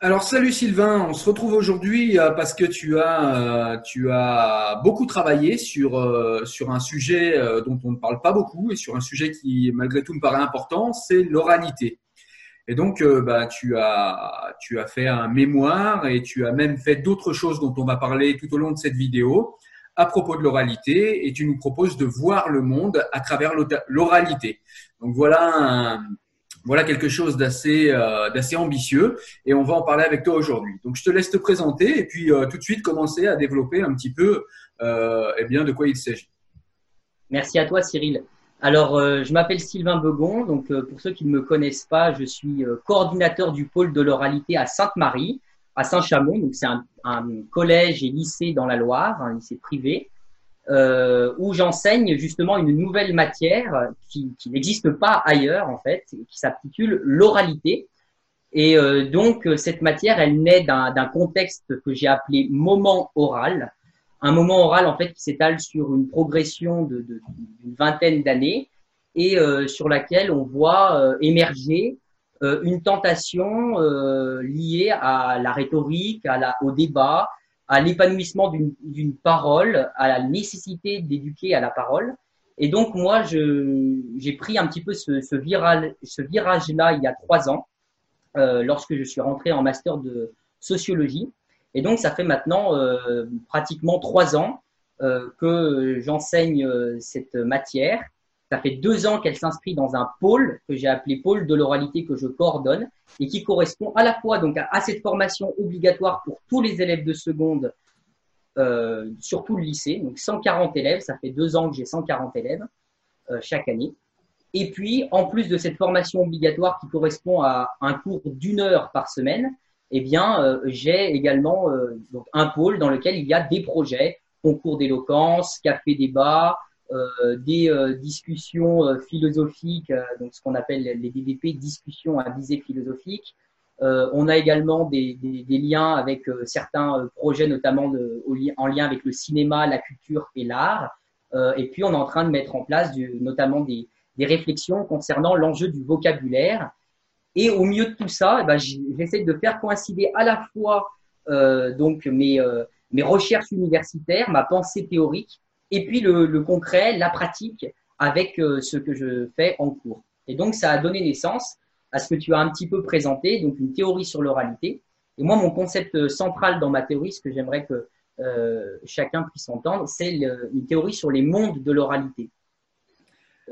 Alors salut Sylvain, on se retrouve aujourd'hui euh, parce que tu as, euh, tu as beaucoup travaillé sur, euh, sur un sujet dont on ne parle pas beaucoup et sur un sujet qui malgré tout me paraît important, c'est l'oralité. Et donc bah, tu, as, tu as fait un mémoire et tu as même fait d'autres choses dont on va parler tout au long de cette vidéo à propos de l'oralité et tu nous proposes de voir le monde à travers l'oralité. Donc voilà voilà quelque chose d'assez euh, d'assez ambitieux et on va en parler avec toi aujourd'hui. Donc je te laisse te présenter et puis euh, tout de suite commencer à développer un petit peu euh, eh bien de quoi il s'agit. Merci à toi, Cyril. Alors, je m'appelle Sylvain Begon. Donc, pour ceux qui ne me connaissent pas, je suis coordinateur du pôle de l'oralité à Sainte-Marie, à Saint-Chamond. Donc, c'est un collège et lycée dans la Loire, un lycée privé, euh, où j'enseigne justement une nouvelle matière qui, qui n'existe pas ailleurs, en fait, qui s'intitule l'oralité. Et euh, donc, euh, cette matière, elle naît d'un contexte que j'ai appelé moment oral un moment oral en fait qui s'étale sur une progression de, de- d'une vingtaine d'années et euh, sur laquelle on voit euh, émerger euh, une tentation liée à la rhétorique, à la, au débat, à l'épanouissement d'une, parole, à la nécessité d'éduquer à la parole. Et donc moi, j'ai pris un petit peu ce, ce, ce virage-là il y a trois ans, euh, lorsque je suis rentré en master de sociologie. Et donc, ça fait maintenant euh, pratiquement trois ans euh, que j'enseigne euh, cette matière. Ça fait deux ans qu'elle s'inscrit dans un pôle que j'ai appelé pôle de l'oralité que je coordonne et qui correspond à la fois donc à, cette formation obligatoire pour tous les élèves de seconde, euh, surtout le lycée, donc 140 élèves. Ça fait deux ans que j'ai 140 élèves euh, chaque année. Et puis, en plus de cette formation obligatoire qui correspond à un cours d'une heure par semaine, eh bien, euh, j'ai également euh, donc un pôle dans lequel il y a des projets, concours d'éloquence, café débat, des euh, discussions euh, philosophiques, euh, donc ce qu'on appelle les DDP, discussions à visée philosophique. Euh, on a également des, liens avec euh, certains euh, projets, notamment en lien avec le cinéma, la culture et l'art. Euh, et puis, on est en train de mettre en place notamment des, réflexions concernant l'enjeu du vocabulaire. Et au milieu de tout ça, eh ben, j'essaie de faire coïncider à la fois euh, donc euh, mes recherches universitaires, ma pensée théorique, et puis le, le concret, la pratique avec euh, ce que je fais en cours. Et donc, ça a donné naissance à ce que tu as un petit peu présenté, donc une théorie sur l'oralité. Et moi, mon concept central dans ma théorie, ce que j'aimerais que euh, chacun puisse entendre, c'est une théorie sur les mondes de l'oralité.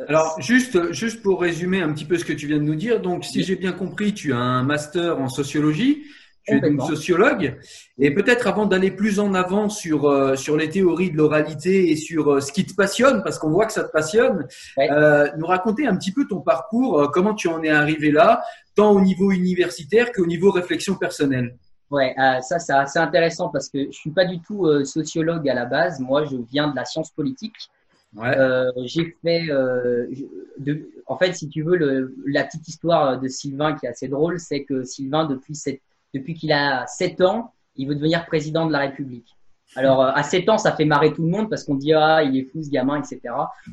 Alors juste juste pour résumer un petit peu ce que tu viens de nous dire, donc si j'ai bien compris, tu as un master en sociologie, tu es donc Complètement. sociologue et peut-être avant d'aller plus en avant sur euh, sur les théories de l'oralité et sur euh, ce qui te passionne parce qu'on voit que ça te passionne, Ouais. euh, nous raconter un petit peu ton parcours, comment tu en es arrivé là, tant au niveau universitaire qu'au niveau réflexion personnelle. Ouais, euh, ça c'est assez intéressant parce que je suis pas du tout sociologue à la base. Moi, je viens de la science politique. Ouais. Euh, j'ai fait, euh, de, en fait, si tu veux, le, la petite histoire de Sylvain qui est assez drôle, c'est que Sylvain, depuis, sept- depuis qu'il a 7 ans, il veut devenir président de la République. Alors, euh, à 7 ans, ça fait marrer tout le monde parce qu'on dit, ah, il est fou ce gamin, etc.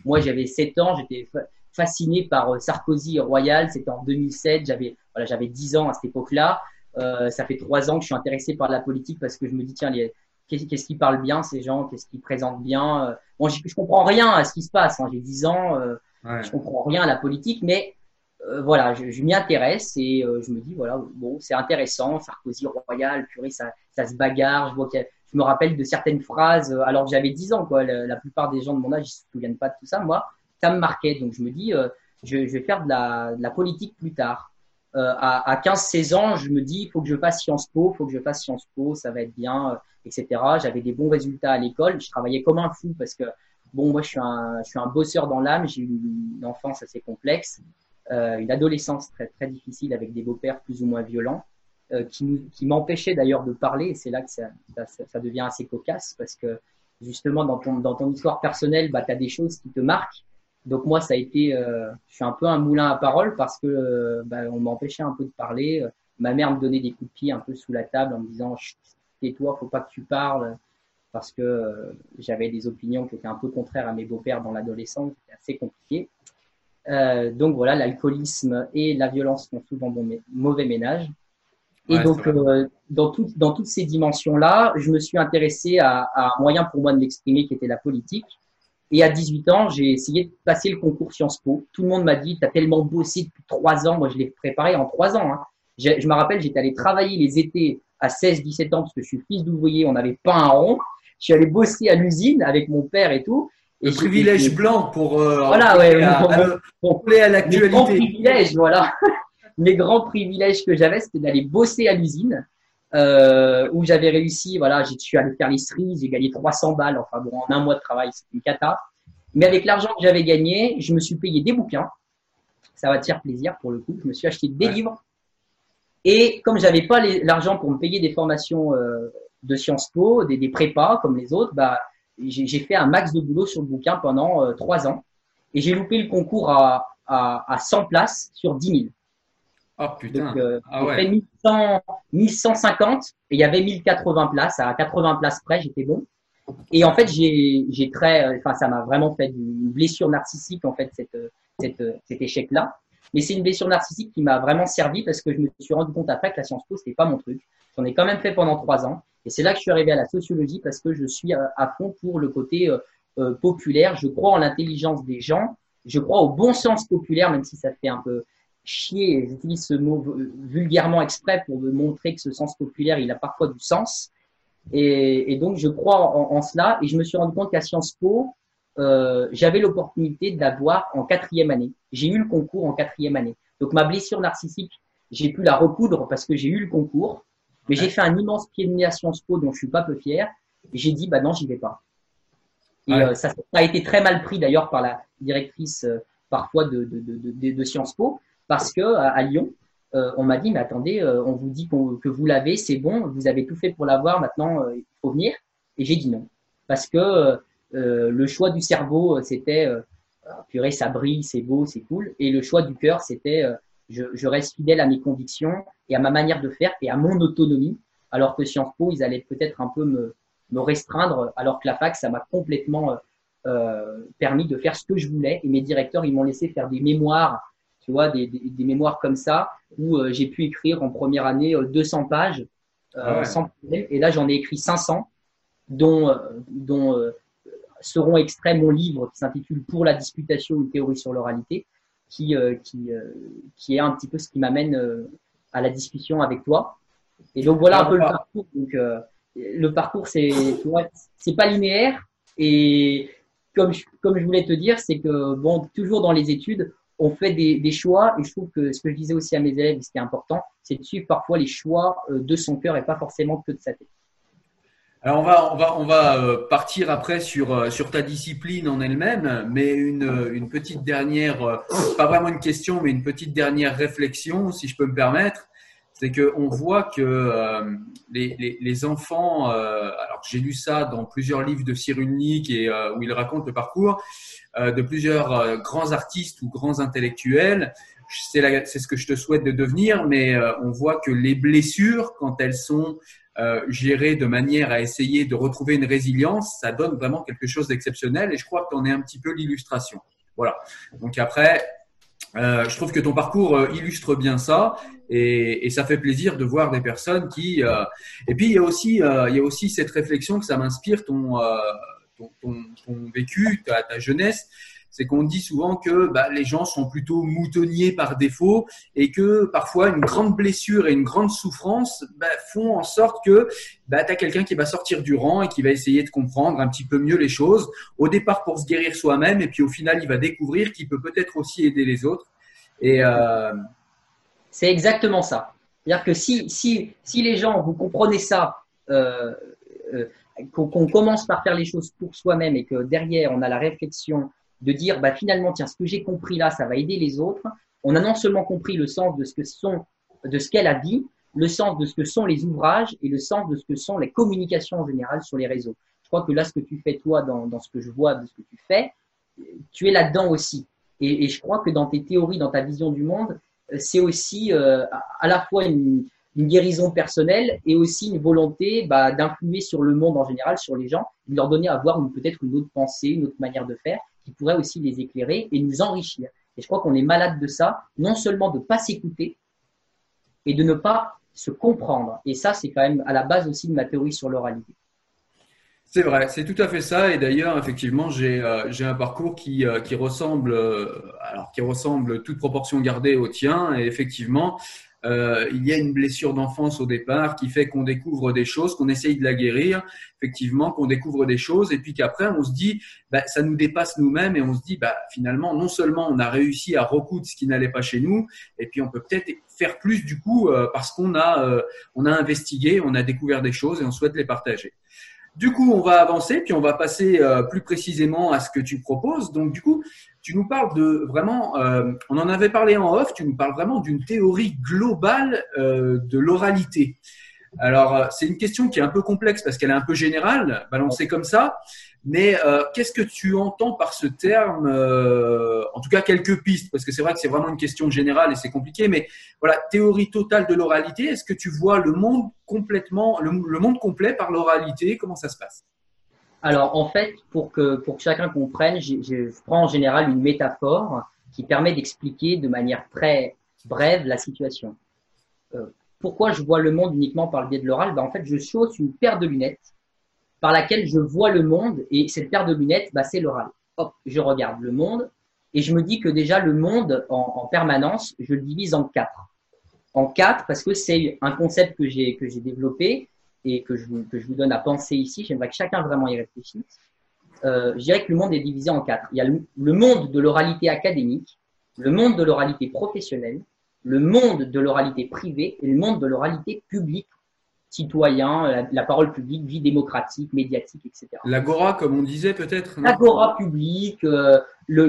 Moi, j'avais 7 ans, j'étais fa- fasciné par euh, Sarkozy et Royal, c'était en 2007, j'avais voilà, j'avais 10 ans à cette époque-là. Euh, ça fait 3 ans que je suis intéressé par la politique parce que je me dis, tiens, les- qu'est-ce qu'ils parlent bien, ces gens, qu'est-ce qu'ils présentent bien? Bon, je, je comprends rien à ce qui se passe. hein. J'ai 10 ans, euh, Ouais. je comprends rien à la politique, mais euh, voilà, je, m'y intéresse et euh, je me dis voilà, bon, c'est intéressant. Sarkozy, Royal, purée, ça, ça se bagarre. Je vois me rappelle de certaines phrases euh, alors que j'avais 10 ans. Quoi. La, plupart des gens de mon âge, ils se souviennent pas de tout ça. Moi, ça me marquait. Donc je me dis, je, vais faire de la, politique plus tard. À, à 15-16 ans, je me dis, il faut que je fasse Sciences Po, il faut que je fasse Sciences Po, ça va être bien, etc. J'avais des bons résultats à l'école. Je travaillais comme un fou parce que Bon, moi, je suis un, je suis un bosseur dans l'âme. J'ai eu une enfance assez complexe, une adolescence très, très difficile avec des beaux-pères plus ou moins violents, euh, qui, qui m'empêchaient d'ailleurs de parler. Et c'est là que ça, ça, ça- devient assez cocasse parce que justement, dans ton, dans ton histoire personnelle, bah, tu as des choses qui te marquent. Donc moi, ça a été, euh, je suis un peu un moulin à parole parce que euh, bah, on m'empêchait un peu de parler. Euh, Ma mère me donnait des coups de pied un peu sous la table en me disant tais-toi, faut pas que tu parles parce que euh, j'avais des opinions qui étaient un peu contraires à mes beaux-pères dans l'adolescence, c'était assez compliqué. Euh, donc voilà, l'alcoolisme et la violence font souvent bon mauvais ménage. Et Ouais, donc, euh, dans, tout- dans toutes ces dimensions-là, je me suis intéressé à, à un moyen pour moi de m'exprimer qui était la politique. Et à 18 ans, j'ai essayé de passer le concours Sciences Po. Tout le monde m'a dit, tu as tellement bossé depuis trois ans. Moi, je l'ai préparé en trois ans. hein. J'ai- Je me rappelle, j'étais allé travailler les étés à 16-17 ans parce que je suis fils d'ouvrier, on n'avait pas un rond. Je suis allé bosser à l'usine avec mon père et tout. J'ai- privilège j'ai- blanc pour euh, Voilà, ouais, à, à- pour coller à mes grands l'actualité. privilèges, voilà. Mes grands privilèges que j'avais, c'était d'aller bosser à l'usine, euh, où j'avais réussi, voilà, je suis allé faire les cerises, j'ai gagné 300 balles, enfin bon, en un mois de travail, c'était une cata. Mais avec l'argent que j'avais gagné, je me suis payé des bouquins. Ça va te faire plaisir pour le coup. Je me suis acheté des Ouais. livres. Et comme j'avais pas l'argent pour me payer des formations euh, de Sciences Po, des, des prépas comme les autres, bah, j'ai fait un max de boulot sur le bouquin pendant euh, trois ans. Et j'ai loupé le concours à, à, à 100 places sur 10 000. Oh putain. Donc, euh, Ah ouais. fait 1100, 1150 et il y avait 1080 places. À 80 places près, j'étais bon. Et en fait, j'ai, j'ai très, euh, enfin, ça m'a vraiment fait une blessure narcissique, en fait, cette, euh, cette, euh, cet échec-là. Mais c'est une blessure narcissique qui m'a vraiment servi parce que je me suis rendu compte après que la Sciences Po, c'était pas mon truc. J'en ai quand même fait pendant trois ans. Et c'est là que je suis arrivé à la sociologie parce que je suis à, à fond pour le côté euh, euh, populaire. Je crois en l'intelligence des gens. Je crois au bon sens populaire, même si ça fait un peu chier. J'utilise ce mot euh, vulgairement exprès pour me montrer que ce sens populaire, il a parfois du sens. Et, et donc, je crois en, en cela. Et je me suis rendu compte qu'à Sciences Po, euh, j'avais l'opportunité d'avoir en quatrième année. J'ai eu le concours en quatrième année. Donc, ma blessure narcissique, j'ai pu la recoudre parce que j'ai eu le concours. Mais j'ai fait un immense pied de nez à Sciences Po dont je suis pas peu fier. J'ai dit, bah non, j'y vais pas. Et Ouais. euh, ça, ça a été très mal pris d'ailleurs par la directrice euh, parfois de, de, de, de, de Sciences Po parce que à, à Lyon, euh, on m'a dit, mais attendez, euh, on vous dit que vous l'avez, c'est bon, vous avez tout fait pour l'avoir, maintenant euh, il faut venir. Et j'ai dit non. Parce que euh, le choix du cerveau, c'était, euh, Ah, purée, ça brille, c'est beau, c'est cool. Et le choix du cœur, c'était, euh, je, je reste fidèle à mes convictions et à ma manière de faire et à mon autonomie. Alors que Sciences Po, ils allaient peut-être un peu me, me restreindre, alors que la fac, ça m'a complètement euh, euh, permis de faire ce que je voulais. Et mes directeurs, ils m'ont laissé faire des mémoires, tu vois, des, des, des mémoires comme ça, où euh, j'ai pu écrire en première année euh, 200 pages euh, Ah ouais. sans problème. Et là, j'en ai écrit 500, dont, euh, dont euh, seront extraits mon livre qui s'intitule Pour la disputation, une théorie sur l'oralité, qui, euh, qui, euh, qui est un petit peu ce qui m'amène euh, à la discussion avec toi. Et donc voilà un peu le parcours. Donc, euh, le parcours, c'est c'est pas linéaire. Et comme je, comme je voulais te dire, c'est que bon, toujours dans les études, on fait des, des choix. Et je trouve que ce que je disais aussi à mes élèves, ce qui est important, c'est de suivre parfois les choix de son cœur et pas forcément que de sa tête. Alors on va on va on va euh, partir après sur euh, sur ta discipline en elle-même, mais une euh, une petite dernière pas vraiment une question mais une petite dernière réflexion si je peux me permettre. c'est que on voit que euh, les, les, les, enfants, euh, alors j'ai lu ça dans plusieurs livres de Cyrulnik et euh, où il raconte le parcours de plusieurs grands artistes ou grands intellectuels. C'est ce que je te souhaite de devenir, mais on voit que les blessures, quand elles sont gérées de manière à essayer de retrouver une résilience, ça donne vraiment quelque chose d'exceptionnel. Et je crois que tu en es un petit peu l'illustration. Voilà. Donc après, euh, je trouve que ton parcours euh, illustre bien ça et, et, ça fait plaisir de voir des personnes qui. Euh, et puis il y a aussi, euh, il y a aussi cette réflexion que ça m'inspire ton, euh, ton, ton, ton, vécu, ta, ta jeunesse c'est qu'on dit souvent que bah, les gens sont plutôt moutonniers par défaut et que parfois une grande blessure et une grande souffrance bah, font en sorte que bah, tu as quelqu'un qui va sortir du rang et qui va essayer de comprendre un petit peu mieux les choses, au départ pour se guérir soi-même et puis au final il va découvrir qu'il peut peut-être aussi aider les autres. Et euh... C'est exactement ça. C'est-à-dire que si, si, si les gens, vous comprenez ça, euh, euh, qu'on commence par faire les choses pour soi-même et que derrière on a la réflexion de dire bah, finalement, tiens, ce que j'ai compris là, ça va aider les autres. On a non seulement compris le sens de ce que sont, de ce qu'elle a dit, le sens de ce que sont les ouvrages et le sens de ce que sont les communications en général sur les réseaux. Je crois que là, ce que tu fais toi, dans, dans ce que je vois de ce que tu fais, tu es là-dedans aussi. Et, je crois que dans tes théories, dans ta vision du monde, c'est aussi euh, à la fois une, une, guérison personnelle et aussi une volonté bah, d'influer sur le monde en général, sur les gens, de leur donner à voir peut-être une autre pensée, une autre manière de faire qui pourrait aussi les éclairer et nous enrichir. Et je crois qu'on est malade de ça, non seulement de ne pas s'écouter et de ne pas se comprendre. Et ça, c'est quand même à la base aussi de ma théorie sur l'oralité. C'est vrai, c'est tout à fait ça. Et d'ailleurs, effectivement, j'ai euh, un parcours qui, euh, qui ressemble, euh, alors qui ressemble toute proportion gardée au tien. Et effectivement, euh, il y a une blessure d'enfance au départ qui fait qu'on découvre des choses, qu'on essaye de la guérir, effectivement, qu'on découvre des choses, et puis qu'après on se dit, bah, ça nous dépasse nous-mêmes, et on se dit, bah, finalement, non seulement on a réussi à recoudre ce qui n'allait pas chez nous, et puis on peut peut-être faire plus du coup euh, parce qu'on a, euh, on a investigué, on a découvert des choses et on souhaite les partager. Du coup, on va avancer, puis on va passer euh, plus précisément à ce que tu proposes. Donc, du coup, tu nous parles de vraiment, euh, on en avait parlé en off, tu nous parles vraiment d'une théorie globale euh, de l'oralité. Alors, euh, c'est une question qui est un peu complexe parce qu'elle est un peu générale, balancée comme ça. Mais qu'est-ce que tu entends par ce terme En tout cas, quelques pistes, parce que c'est vrai que c'est vraiment une question générale et c'est compliqué. Mais voilà, théorie totale de l'oralité. Est-ce que tu vois le monde complètement, le monde complet par l'oralité? Comment ça se passe? Alors, en fait, pour que, pour que chacun comprenne, je, je prends en général une métaphore qui permet d'expliquer de manière très brève la situation. Euh, pourquoi je vois le monde uniquement par le biais de l'oral? Ben, En fait, je chausse une paire de lunettes par laquelle je vois le monde et cette paire de lunettes, ben, c'est l'oral. Hop, je regarde le monde et je me dis que déjà le monde en, en permanence, je le divise en quatre. En quatre parce que c'est un concept que j'ai que j'ai développé et que je, vous, que je vous donne à penser ici, j'aimerais que chacun vraiment y réfléchisse. Euh, je dirais que le monde est divisé en quatre. Il y a le, le monde de l'oralité académique, le monde de l'oralité professionnelle, le monde de l'oralité privée et le monde de l'oralité publique, citoyen, la, la, parole publique, vie démocratique, médiatique, etc. L'agora, comme on disait peut-être L'agora publique, euh, le,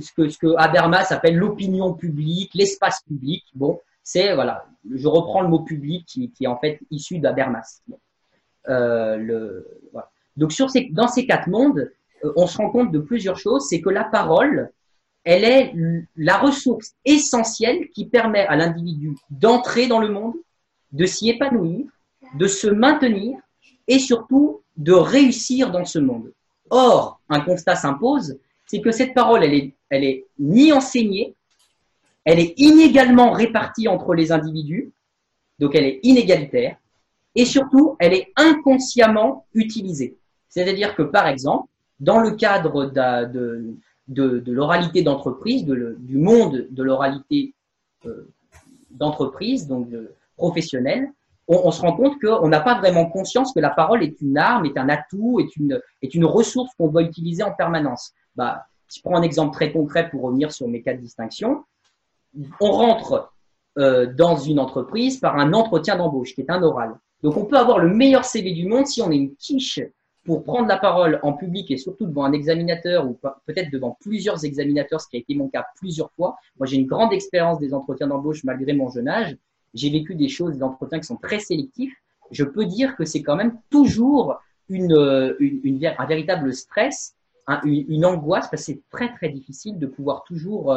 ce, que, ce que Habermas appelle l'opinion publique, l'espace public. Bon, c'est voilà, je reprends le mot public qui, est en fait issu d'Habermas. Euh, le. Donc sur ces, dans ces quatre mondes, euh, on se rend compte de plusieurs choses. C'est que la parole, elle est la ressource essentielle qui permet à l'individu d'entrer dans le monde, de s'y épanouir, de se maintenir et surtout de réussir dans ce monde. Or, un constat s'impose, c'est que cette parole, elle est, elle est ni enseignée, elle est inégalement répartie entre les individus, donc elle est inégalitaire, et surtout, elle est inconsciemment utilisée. C'est-à-dire que, par exemple, dans le cadre de, l'oralité d'entreprise, du monde de l'oralité euh, d'entreprise, donc professionnelle, on, se rend compte qu'on n'a pas vraiment conscience que la parole est une arme, est un atout, est une, ressource qu'on doit utiliser en permanence. Bah, je prends un exemple très concret pour revenir sur mes quatre distinctions, on rentre euh, dans une entreprise par un entretien d'embauche qui est un oral. Donc on peut avoir le meilleur CV du monde si on est une quiche pour prendre la parole en public et surtout devant un examinateur ou peut-être devant plusieurs examinateurs, ce qui a été mon cas plusieurs fois. Moi, j'ai une grande expérience des entretiens d'embauche malgré mon jeune âge. j'ai vécu des choses, des entretiens qui sont très sélectifs, je peux dire que c'est quand même toujours une, une, un véritable stress, une, angoisse, parce que c'est très très difficile de pouvoir toujours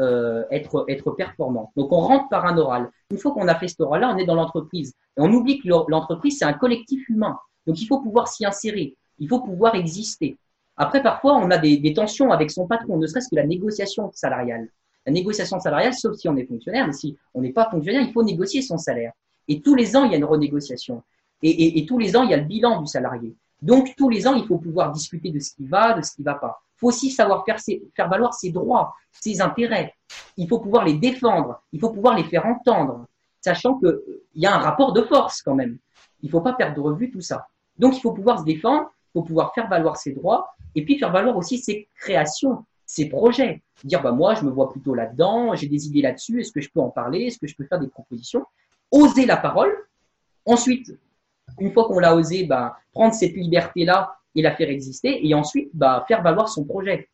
euh, être, être performant. Donc on rentre par un oral. Une fois qu'on a fait cet oral-là, on est dans l'entreprise. Et on oublie que l'entreprise, c'est un collectif humain. Donc il faut pouvoir s'y insérer, il faut pouvoir exister. Après, parfois, on a des, tensions avec son patron, ne serait-ce que la négociation salariale. La négociation salariale, sauf si on est fonctionnaire, mais si on n'est pas fonctionnaire, il faut négocier son salaire. Et tous les ans, il y a une renégociation. Et, et, tous les ans, il y a le bilan du salarié. Donc, tous les ans, il faut pouvoir discuter de ce qui va, de ce qui ne va pas. Il faut aussi savoir faire, valoir ses droits, ses intérêts. Il faut pouvoir les défendre. Il faut pouvoir les faire entendre, sachant qu'il y a un rapport de force quand même. Il ne faut pas perdre de revue tout ça. Donc, il faut pouvoir se défendre, il faut pouvoir faire valoir ses droits et puis faire valoir aussi ses créations, ses projets. Dire, bah, moi, je me vois plutôt là-dedans, j'ai des idées là-dessus, est-ce que je peux en parler, est-ce que je peux faire des propositions? Oser la parole. Ensuite, une fois qu'on l'a osé, bah, prendre cette liberté-là et la faire exister, et ensuite bah, faire valoir son projet.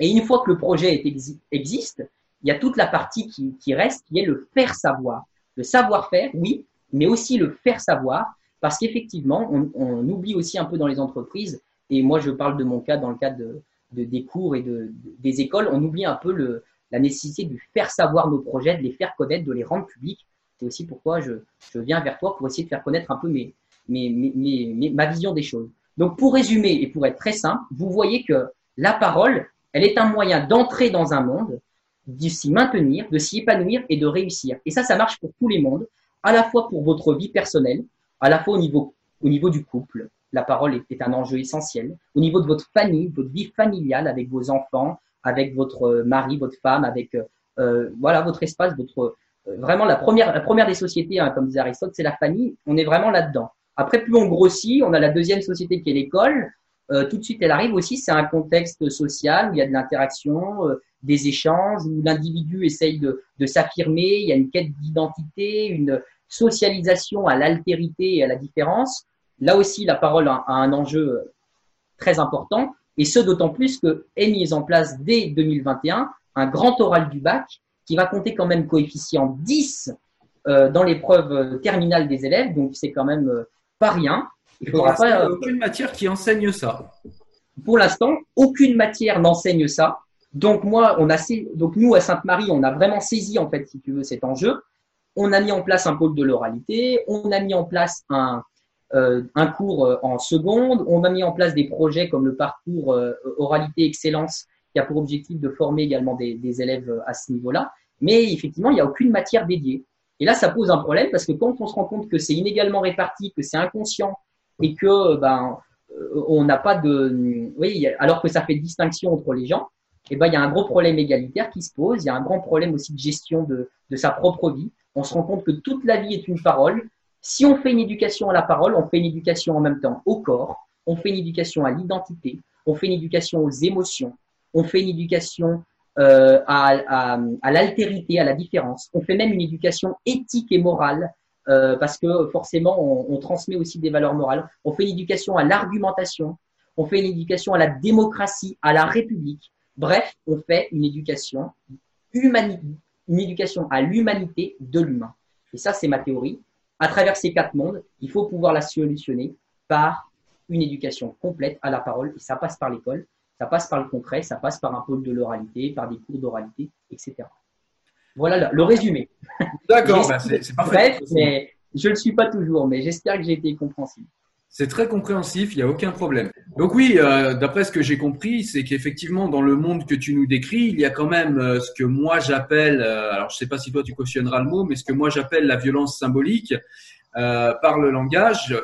Et une fois que le projet existe, il y a toute la partie qui, qui reste, qui est le faire savoir. Le savoir-faire, oui, mais aussi le faire savoir, parce qu'effectivement, on, oublie aussi un peu dans les entreprises, et moi je parle de mon cas dans le cadre de, de des cours et de, des écoles, on oublie un peu le, la nécessité de faire savoir nos projets, de les faire connaître, de les rendre publics. C'est aussi pourquoi je, je viens vers toi pour essayer de faire connaître un peu mes, ma vision des choses. Donc pour résumer et pour être très simple, vous voyez que la parole, elle est un moyen d'entrer dans un monde, de s'y maintenir, de s'y épanouir et de réussir. Et ça, ça marche pour tous les mondes, à la fois pour votre vie personnelle, à la fois au niveau, au niveau du couple. La parole est, un enjeu essentiel. Au niveau de votre famille, votre vie familiale avec vos enfants, avec votre mari, votre femme, avec euh, voilà votre espace, votre euh, vraiment la première, la première des sociétés, hein, comme disait Aristote, c'est la famille. On est vraiment là-dedans. Après, plus on grossit, on a la deuxième société qui est l'école. Euh, tout de suite, elle arrive aussi, c'est un contexte social où il y a de l'interaction, euh, des échanges, où l'individu essaye de, de s'affirmer, il y a une quête d'identité, une socialisation à l'altérité et à la différence. Là aussi, la parole a, un enjeu euh, très important, et ce d'autant plus que est mis en place dès 2021 un grand oral du bac qui va compter quand même coefficient 10 euh, dans l'épreuve terminale des élèves, donc c'est quand même pas rien. Il faudra pas. Euh, aucune matière qui enseigne ça. Pour l'instant, aucune matière n'enseigne ça. Donc moi, on a donc nous à Sainte-Marie, on a vraiment saisi en fait, si tu veux, cet enjeu. On a mis en place un pôle de l'oralité, on a mis en place un euh, un cours euh, en seconde, on a mis en place des projets comme le parcours euh, oralité excellence qui a pour objectif de former également des, des élèves à ce niveau-là. Mais effectivement, il n'y a aucune matière dédiée. Et là, ça pose un problème parce que quand on se rend compte que c'est inégalement réparti, que c'est inconscient et que ben euh, on n'a pas de, oui, alors que ça fait distinction entre les gens, et eh ben il y a un gros problème égalitaire qui se pose. Il y a un grand problème aussi de gestion de, de sa propre vie. On se rend compte que toute la vie est une parole. Si on fait une éducation à la parole, on fait une éducation en même temps au corps, on fait une éducation à l'identité, on fait une éducation aux émotions, on fait une éducation euh, à, à, l'altérité, à la différence. On fait même une éducation éthique et morale euh, parce que forcément, on, on, transmet aussi des valeurs morales. On fait une éducation à l'argumentation. On fait une éducation à la démocratie, à la République. Bref, on fait une éducation une éducation à l'humanité de l'humain. Et ça, c'est ma théorie. À travers ces quatre mondes, il faut pouvoir la solutionner par une éducation complète à la parole. Et ça passe par l'école. Ça passe par le concret, ça passe par un pôle de l'oralité, par des cours d'oralité, etc. Voilà le résumé. D'accord, bah, c'est parfait. Bref, mais je ne le suis pas toujours, mais j'espère que j'ai été compréhensible. C'est très compréhensif, il n'y a aucun problème. Donc oui, euh, d'après ce que j'ai compris, c'est qu'effectivement, dans le monde que tu nous décris, il y a quand même euh, ce que moi j'appelle, euh, alors je ne sais pas si toi tu cautionneras le mot, mais ce que moi j'appelle la violence symbolique par le langage.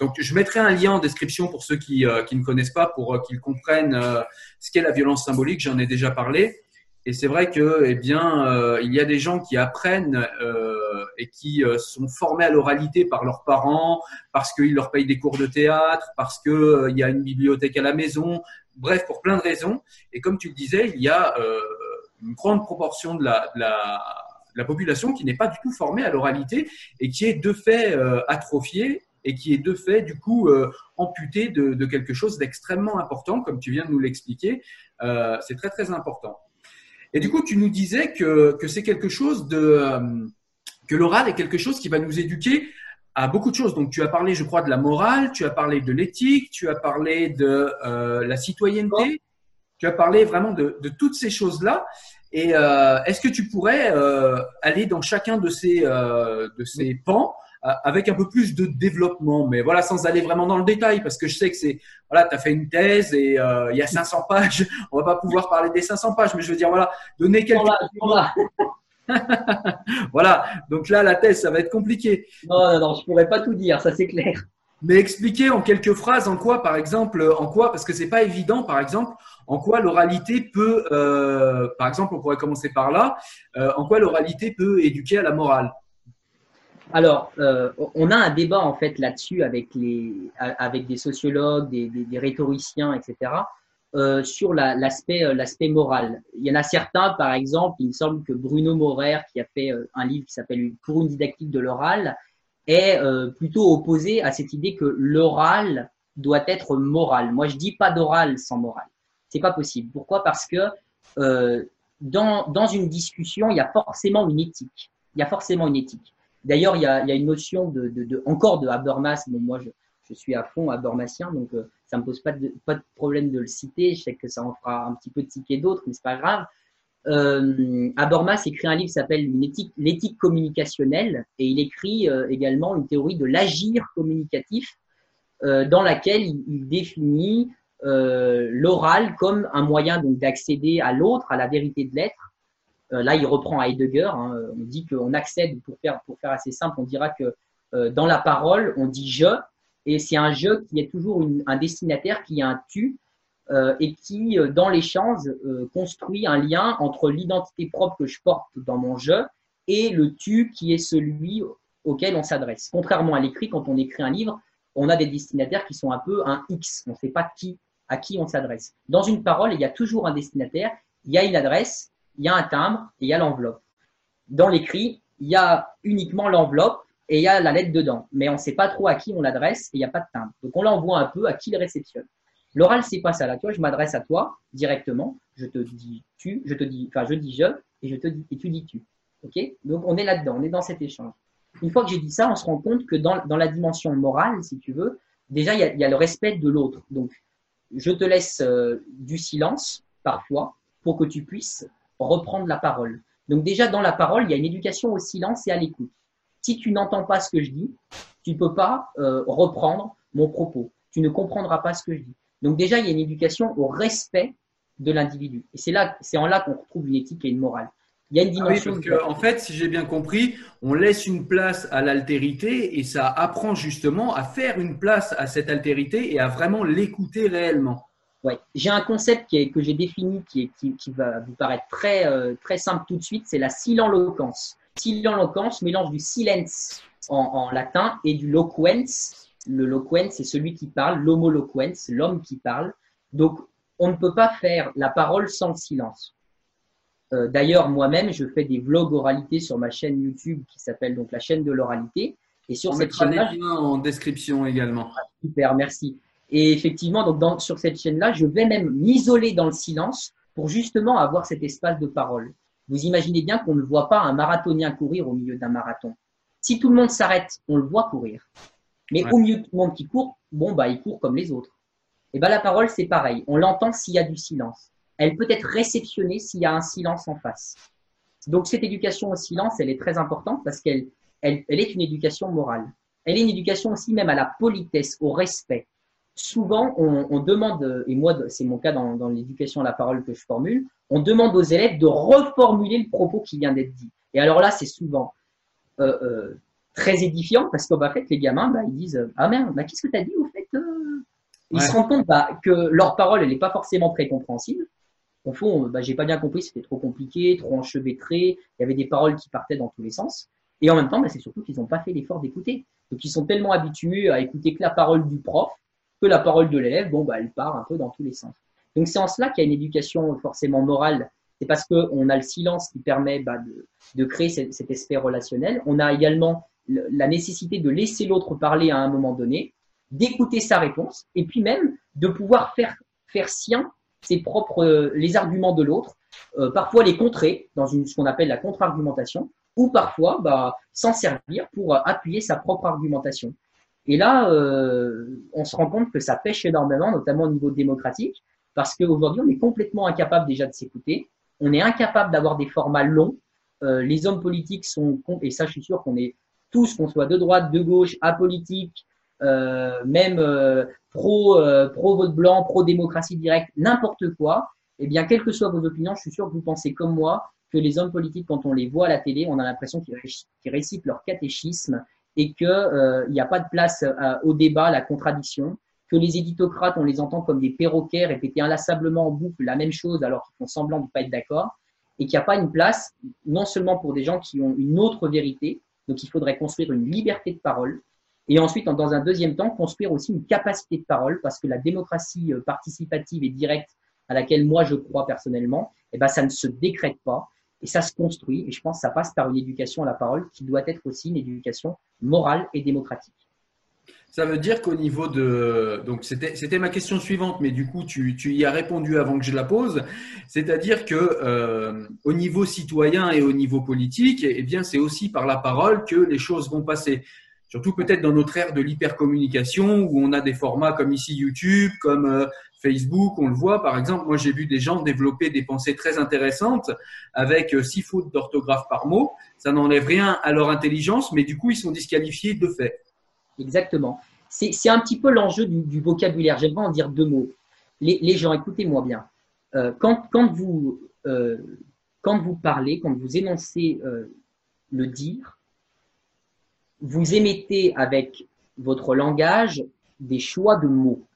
Donc, je mettrai un lien en description pour ceux qui, euh, qui ne connaissent pas, pour euh, qu'ils comprennent euh, ce qu'est la violence symbolique. J'en ai déjà parlé. Et c'est vrai que, eh bien, il y a des gens qui apprennent et qui sont formés à l'oralité par leurs parents, parce qu'ils leur payent des cours de théâtre, parce qu'il y a une bibliothèque à la maison. Bref, pour plein de raisons. Et comme tu le disais, il y a une grande proportion de la, de la la population qui n'est pas du tout formée à l'oralité et qui est de fait atrophiée et qui est de fait, du coup, euh, amputé de, quelque chose d'extrêmement important, comme tu viens de nous l'expliquer. Euh, c'est très, très important. Et du coup, tu nous disais que, c'est quelque chose de, euh, que l'oral est quelque chose qui va nous éduquer à beaucoup de choses. Donc, tu as parlé, je crois, de la morale, tu as parlé de l'éthique, tu as parlé de la citoyenneté, tu as parlé vraiment de, toutes ces choses-là. Et est-ce que tu pourrais aller dans chacun de ces, de ces pans avec un peu plus de développement, mais voilà, sans aller vraiment dans le détail, parce que je sais que c'est, voilà, tu as fait une thèse et euh, il y a 500 pages, on va pas pouvoir parler des 500 pages, mais je veux dire, voilà, donner quelques... Voilà, voilà, donc là, la thèse, ça va être compliqué. Non, non, non, je pourrais pas tout dire, ça c'est clair. Mais expliquer en quelques phrases en quoi, par exemple, en quoi, parce que c'est pas évident, par exemple, en quoi l'oralité peut, euh, par exemple, on pourrait commencer par là, euh, en quoi l'oralité peut éduquer à la morale. Alors, euh, on a un débat en fait là-dessus avec les, avec des sociologues, des, des, des rhétoriciens, etc. Euh, sur l'aspect la, l'aspect moral. Il y en a certains, par exemple, il me semble que Bruno Morer, qui a fait un livre qui s'appelle Pour une didactique de l'oral, est euh, plutôt opposé à cette idée que l'oral doit être moral. Moi, je dis pas d'oral sans morale. C'est pas possible. Pourquoi? Parce que euh, dans, dans une discussion, il y a forcément une éthique. Il y a forcément une éthique. D'ailleurs, il y a, une notion de, encore de Habermas. Bon, moi, je, suis à fond Habermasien, donc euh, ça me pose pas de, problème de le citer. Je sais que ça en fera un petit peu tiquer d'autres, mais c'est pas grave euh, Habermas écrit un livre qui s'appelle L'éthique communicationnelle et il écrit euh, également une théorie de l'agir communicatif euh, dans laquelle il, définit l'oral comme un moyen d'accéder à l'autre, à la vérité de l'être. Euh, là, il reprend Heidegger. Hein, on dit qu'on accède, pour faire, pour faire assez simple, on dira que euh, dans la parole, on dit je et c'est un je qui est toujours un destinataire qui a un tu euh, et qui, dans l'échange, construit un lien entre l'identité propre que je porte dans mon jeu et le tu qui est celui auquel on s'adresse. Contrairement à l'écrit, quand on écrit un livre, on a des destinataires qui sont un peu un X. On ne sait pas qui, à qui on s'adresse. Dans une parole, il y a toujours un destinataire, il y a une adresse, il y a un timbre et il y a l'enveloppe. Dans l'écrit, il y a uniquement l'enveloppe et il y a la lettre dedans. Mais on ne sait pas trop à qui on l'adresse et il n'y a pas de timbre. Donc on l'envoie un peu à qui le réceptionne. L'oral, c'est pas ça. Là, tu vois, je m'adresse à toi directement. Je te dis tu, je te dis, enfin, je dis je, et je te dis, et tu dis tu. Ok? Donc, on est là-dedans, on est dans cet échange. Une fois que j'ai dit ça, on se rend compte que dans, dans la dimension morale, si tu veux, déjà, il y a, le respect de l'autre. Donc, je te laisse euh, du silence, parfois, pour que tu puisses reprendre la parole. Donc, déjà, dans la parole, il y a une éducation au silence et à l'écoute. Si tu n'entends pas ce que je dis, tu ne peux pas euh, reprendre mon propos. Tu ne comprendras pas ce que je dis. Donc déjà, il y a une éducation au respect de l'individu. Et c'est là, c'est en là qu'on retrouve une éthique et une morale. Il y a une dimension. Ah oui, parce que, en fait, si j'ai bien compris, on laisse une place à l'altérité et ça apprend justement à faire une place à cette altérité et à vraiment l'écouter réellement. Ouais. J'ai un concept qui est, que j'ai défini qui, est, qui, qui, va vous paraître très, euh, très simple tout de suite, c'est la silenloquence. Silenloquence, mélange du silence en, en latin et du loquens le loquens, c'est celui qui parle, l'homoloquens, l'homme qui parle. Donc, on ne peut pas faire la parole sans le silence. Euh, D'ailleurs, moi-même, je fais des vlogs oralité sur ma chaîne YouTube qui s'appelle donc la chaîne de l'oralité. Et sur on cette chaîne-là, en description également. Ah, super, merci. Et effectivement, donc dans, sur cette chaîne-là, je vais même m'isoler dans le silence pour justement avoir cet espace de parole. Vous imaginez bien qu'on ne voit pas un marathonien courir au milieu d'un marathon. Si tout le monde s'arrête, on le voit courir. Mais ouais. au milieu de tout le monde qui court, bon, bah, il court comme les autres. Et ben, la parole, c'est pareil. On l'entend s'il y a du silence. Elle peut être réceptionnée s'il y a un silence en face. Donc, cette éducation au silence, elle est très importante parce qu'elle elle, elle est une éducation morale. Elle est une éducation aussi même à la politesse, au respect. Souvent, on, on demande, et moi, c'est mon cas dans, dans l'éducation à la parole que je formule, on demande aux élèves de reformuler le propos qui vient d'être dit. Et alors là, c'est souvent, euh, euh, très édifiant parce qu'en fait, les gamins, bah, ils disent Ah merde, bah, qu'est-ce que tu as dit au fait euh... Ils ouais. se rendent compte bah, que leur parole, elle n'est pas forcément très compréhensible. Au fond, bah, j'ai pas bien compris, c'était trop compliqué, trop enchevêtré, il y avait des paroles qui partaient dans tous les sens. Et en même temps, bah, c'est surtout qu'ils n'ont pas fait l'effort d'écouter. Donc, ils sont tellement habitués à écouter que la parole du prof, que la parole de l'élève, bon, bah, elle part un peu dans tous les sens. Donc, c'est en cela qu'il y a une éducation forcément morale. C'est parce qu'on a le silence qui permet bah, de, créer cet, cet aspect relationnel. On a également la nécessité de laisser l'autre parler à un moment donné, d'écouter sa réponse, et puis même de pouvoir faire, faire sien ses propres, les arguments de l'autre, euh, parfois les contrer dans une, ce qu'on appelle la contre-argumentation. ou parfois bah, s'en servir pour appuyer sa propre argumentation. Et là, euh, on se rend compte que ça pêche énormément, notamment au niveau démocratique, parce qu'aujourd'hui, on est complètement incapable déjà de s'écouter, on est incapable d'avoir des formats longs. Euh, les hommes politiques sont, et ça, je suis sûr qu'on est tous, qu'on soit de droite, de gauche, apolitique, euh, même pro, pro vote blanc, pro démocratie directe, n'importe quoi, eh bien, quelles que soient vos opinions, je suis sûr que vous pensez comme moi que les hommes politiques, quand on les voit à la télé, on a l'impression qu'ils récitent leur catéchisme et qu'il n'y a pas de place au débat, à la contradiction, que les éditocrates, on les entend comme des perroquets répéter inlassablement en boucle la même chose alors qu'ils font semblant de ne pas être d'accord, et qu'il n'y a pas une place non seulement pour des gens qui ont une autre vérité, donc il faudrait construire une liberté de parole, et ensuite, dans un deuxième temps, construire aussi une capacité de parole, parce que la démocratie euh, participative et directe à laquelle moi je crois personnellement, eh ben, ça ne se décrète pas et ça se construit. Et je pense que ça passe par une éducation à la parole qui doit être aussi une éducation morale et démocratique. Ça veut dire qu'au niveau de. Donc, c'était ma question suivante, mais du coup, tu, tu, y as répondu avant que je la pose. C'est-à-dire que euh, au niveau citoyen et au niveau politique, eh bien, c'est aussi par la parole que les choses vont passer. Surtout peut-être dans notre ère de l'hypercommunication où on a des formats comme ici YouTube, comme euh, Facebook, on le voit par exemple. Moi, j'ai vu des gens développer des pensées très intéressantes avec euh, six fautes d'orthographe par mot. Ça n'enlève rien à leur intelligence, mais du coup, ils sont disqualifiés de fait. Exactement. C'est un petit peu l'enjeu du, vocabulaire. J'aimerais en dire deux mots. Les, gens, écoutez-moi bien. Euh, vous, quand vous parlez, quand vous énoncez le dire, vous émettez avec votre langage des choix de mots.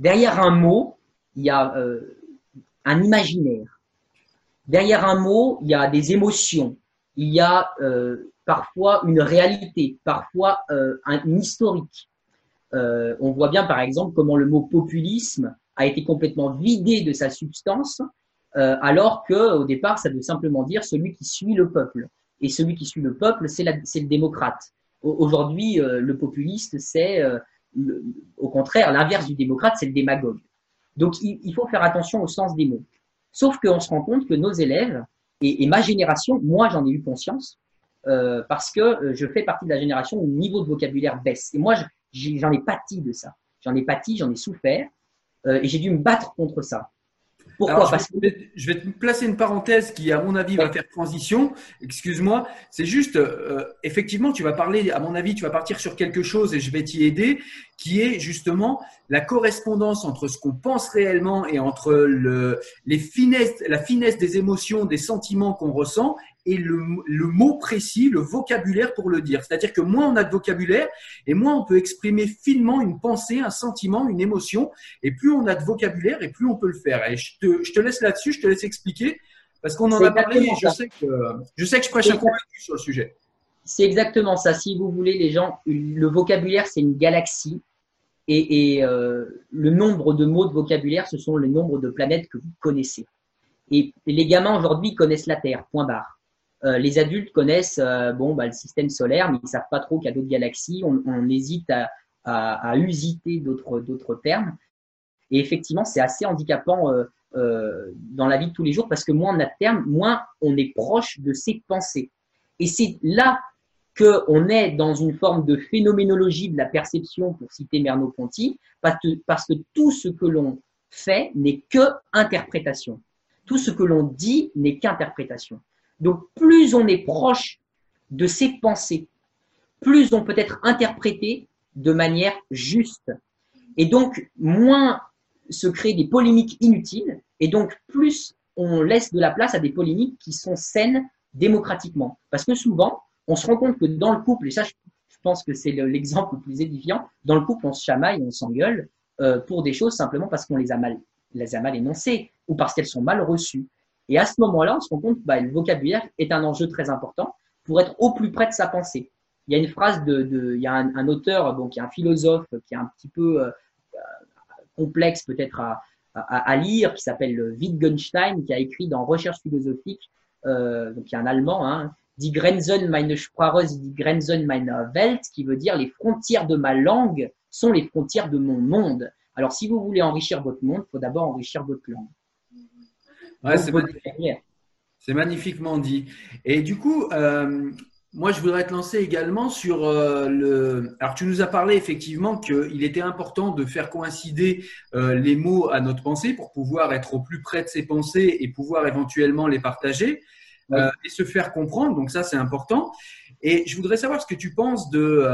Derrière un mot, il y a euh, un imaginaire. Derrière un mot, il y a des émotions. Il y a euh, parfois une réalité, parfois euh, un, historique. on voit bien par exemple comment le mot populisme a été complètement vidé de sa substance, alors que au départ, ça veut simplement dire celui qui suit le peuple. Et celui qui suit le peuple, c'est le démocrate. Aujourd'hui, le populiste, c'est euh, au contraire l'inverse du démocrate, c'est le démagogue. Donc, il, faut faire attention au sens des mots. Sauf qu'on se rend compte que nos élèves, et, ma génération, moi j'en ai eu conscience, euh, parce que je fais partie de la génération où le niveau de vocabulaire baisse. Et moi, j'en ai pâti de ça. J'en ai pâti, j'en ai souffert, et j'ai dû me battre contre ça. Pourquoi? Parce je, vais, je vais te placer une parenthèse qui, à mon avis, va faire transition. Excuse-moi. C'est juste, euh, effectivement, tu vas parler, à mon avis, tu vas partir sur quelque chose et je vais t'y aider, qui est justement la correspondance entre ce qu'on pense réellement et entre le, les finesses, la finesse des émotions, des sentiments qu'on ressent et le, le, mot précis, le vocabulaire pour le dire. C'est-à-dire que moins on a de vocabulaire et moins on peut exprimer finement une pensée, un sentiment, une émotion. Et plus on a de vocabulaire et plus on peut le faire. Et je te, je te laisse là-dessus, je te laisse expliquer parce qu'on en a parlé et je sais, que, je sais que je prêche un convaincu sur le sujet. C'est exactement ça. Si vous voulez, les gens, le vocabulaire, c'est une galaxie. Et, et euh, le nombre de mots de vocabulaire, ce sont le nombre de planètes que vous connaissez. Et, et les gamins aujourd'hui connaissent la Terre, point barre. Euh, les adultes connaissent euh, bon, bah, le système solaire, mais ils savent pas trop qu'il y a d'autres galaxies. On, on hésite à, à, à usiter d'autres, d'autres termes. Et effectivement, c'est assez handicapant euh, euh, dans la vie de tous les jours parce que moins on a de termes, moins on est proche de ses pensées. Et c'est là qu'on est dans une forme de phénoménologie de la perception, pour citer Merleau-Ponty, parce parce que tout ce que l'on fait n'est que interprétation. Tout ce que l'on dit n'est qu'interprétation. Donc, plus on est proche de ses pensées, plus on peut être interprété de manière juste. Et donc, moins se créent des polémiques inutiles, et donc plus on laisse de la place à des polémiques qui sont saines démocratiquement. Parce que souvent, on se rend compte que dans le couple, et ça, je pense que c'est l'exemple le plus édifiant, dans le couple, on se chamaille, on s'engueule euh, pour des choses simplement parce qu'on les a mal, les a mal énoncées ou parce qu'elles sont mal reçues. Et à ce moment-là, on se rend compte que bah, le vocabulaire est un enjeu très important pour être au plus près de sa pensée. Il y a une phrase de, il y a un, auteur, donc un philosophe qui est un petit peu euh, complexe peut-être à, lire, qui s'appelle Wittgenstein, qui a écrit dans Recherche philosophique, euh, donc qui est un Allemand, hein, Die Grenzen meiner Sprache, die Grenzen meiner Welt, qui veut dire les frontières de ma langue sont les frontières de mon monde. Alors, si vous voulez enrichir votre monde, il faut d'abord enrichir votre langue. Ouais, C'est magnifiquement dit. Et du coup, euh, moi, je voudrais te lancer également sur euh, le. Alors, tu nous as parlé effectivement qu'il était important de faire coïncider euh, les mots à notre pensée pour pouvoir être au plus près de ces pensées et pouvoir éventuellement les partager et se faire comprendre. Donc, ça, c'est important. Et je voudrais savoir ce que tu penses de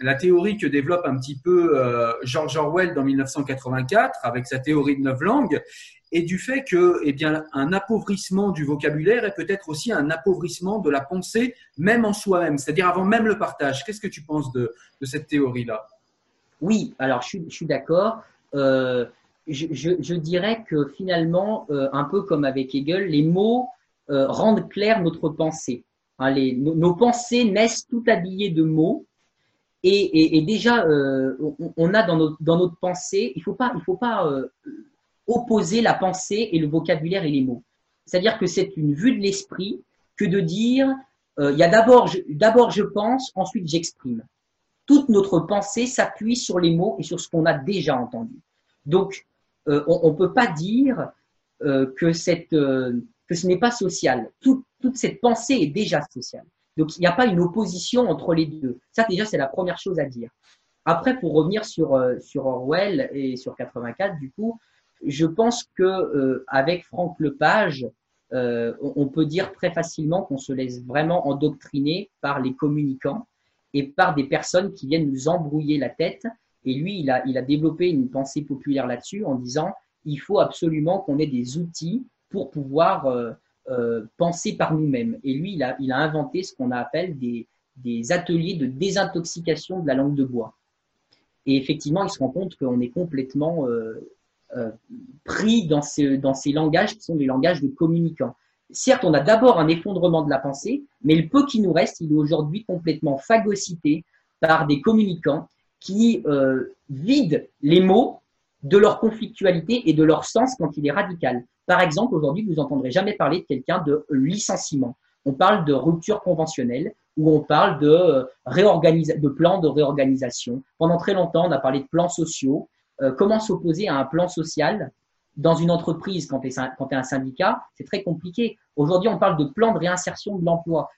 la théorie que développe un petit peu George Orwell dans 1984 avec sa théorie de neuf langues et du fait que, eh bien, un appauvrissement du vocabulaire est peut-être aussi un appauvrissement de la pensée, même en soi-même, c'est-à-dire avant même le partage. Qu'est-ce que tu penses de, cette théorie-là? Oui, alors je suis, d'accord. Euh, je, dirais que finalement, euh, un peu comme avec Hegel, les mots euh, rendent clair notre pensée. Hein, nos, pensées naissent tout habillées de mots. Et, déjà, on, a dans notre, pensée, il ne faut pas opposer la pensée et le vocabulaire et les mots. C'est-à-dire que c'est une vue de l'esprit que de dire, euh, il y a d'abord, d'abord je pense, ensuite j'exprime. Toute notre pensée s'appuie sur les mots et sur ce qu'on a déjà entendu. Donc, euh, on ne peut pas dire euh, que, cette, que ce n'est pas social. toute cette pensée est déjà sociale. Donc, il n'y a pas une opposition entre les deux. Ça, déjà, c'est la première chose à dire. Après, pour revenir sur, sur Orwell et sur 84, du coup, je pense que euh, avec Franck Lepage, euh, on peut dire très facilement qu'on se laisse vraiment endoctriner par les communicants et par des personnes qui viennent nous embrouiller la tête. Et lui, il a, développé une pensée populaire là-dessus en disant il faut absolument qu'on ait des outils pour pouvoir euh, penser par nous-mêmes. Et lui, il a, inventé ce qu'on appelle des, des ateliers de désintoxication de la langue de bois. Et effectivement, il se rend compte qu'on est complètement pris dans ces, dans ces langages qui sont des langages de communicants. Certes, on a d'abord un effondrement de la pensée, mais le peu qui nous reste, il est aujourd'hui complètement phagocyté par des communicants qui euh, vident les mots de leur conflictualité et de leur sens quand il est radical. Par exemple, aujourd'hui, vous n'entendrez jamais parler de quelqu'un de licenciement. On parle de rupture conventionnelle ou on parle de, euh, de plans de réorganisation. Pendant très longtemps, on a parlé de plans sociaux. Euh, comment s'opposer à un plan social dans une entreprise quand tu es, es, un syndicat C'est très compliqué. Aujourd'hui, on parle de plan de réinsertion de l'emploi.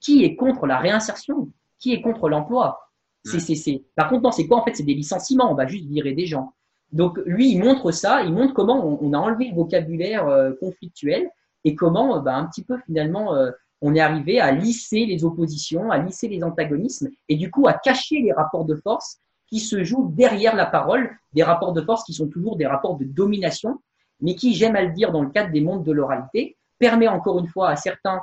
Qui est contre la réinsertion? Qui est contre l'emploi? C'est, Par contre, c'est quoi en fait? C'est des licenciements. On va juste virer des gens. Donc lui, il montre ça, il montre comment on, a enlevé le vocabulaire euh, conflictuel et comment, euh, bah, un petit peu finalement, on est arrivé à lisser les oppositions, à lisser les antagonismes et du coup à cacher les rapports de force qui se jouent derrière la parole, des rapports de force qui sont toujours des rapports de domination, mais qui, j'aime à le dire dans le cadre des mondes de l'oralité, permet encore une fois à certains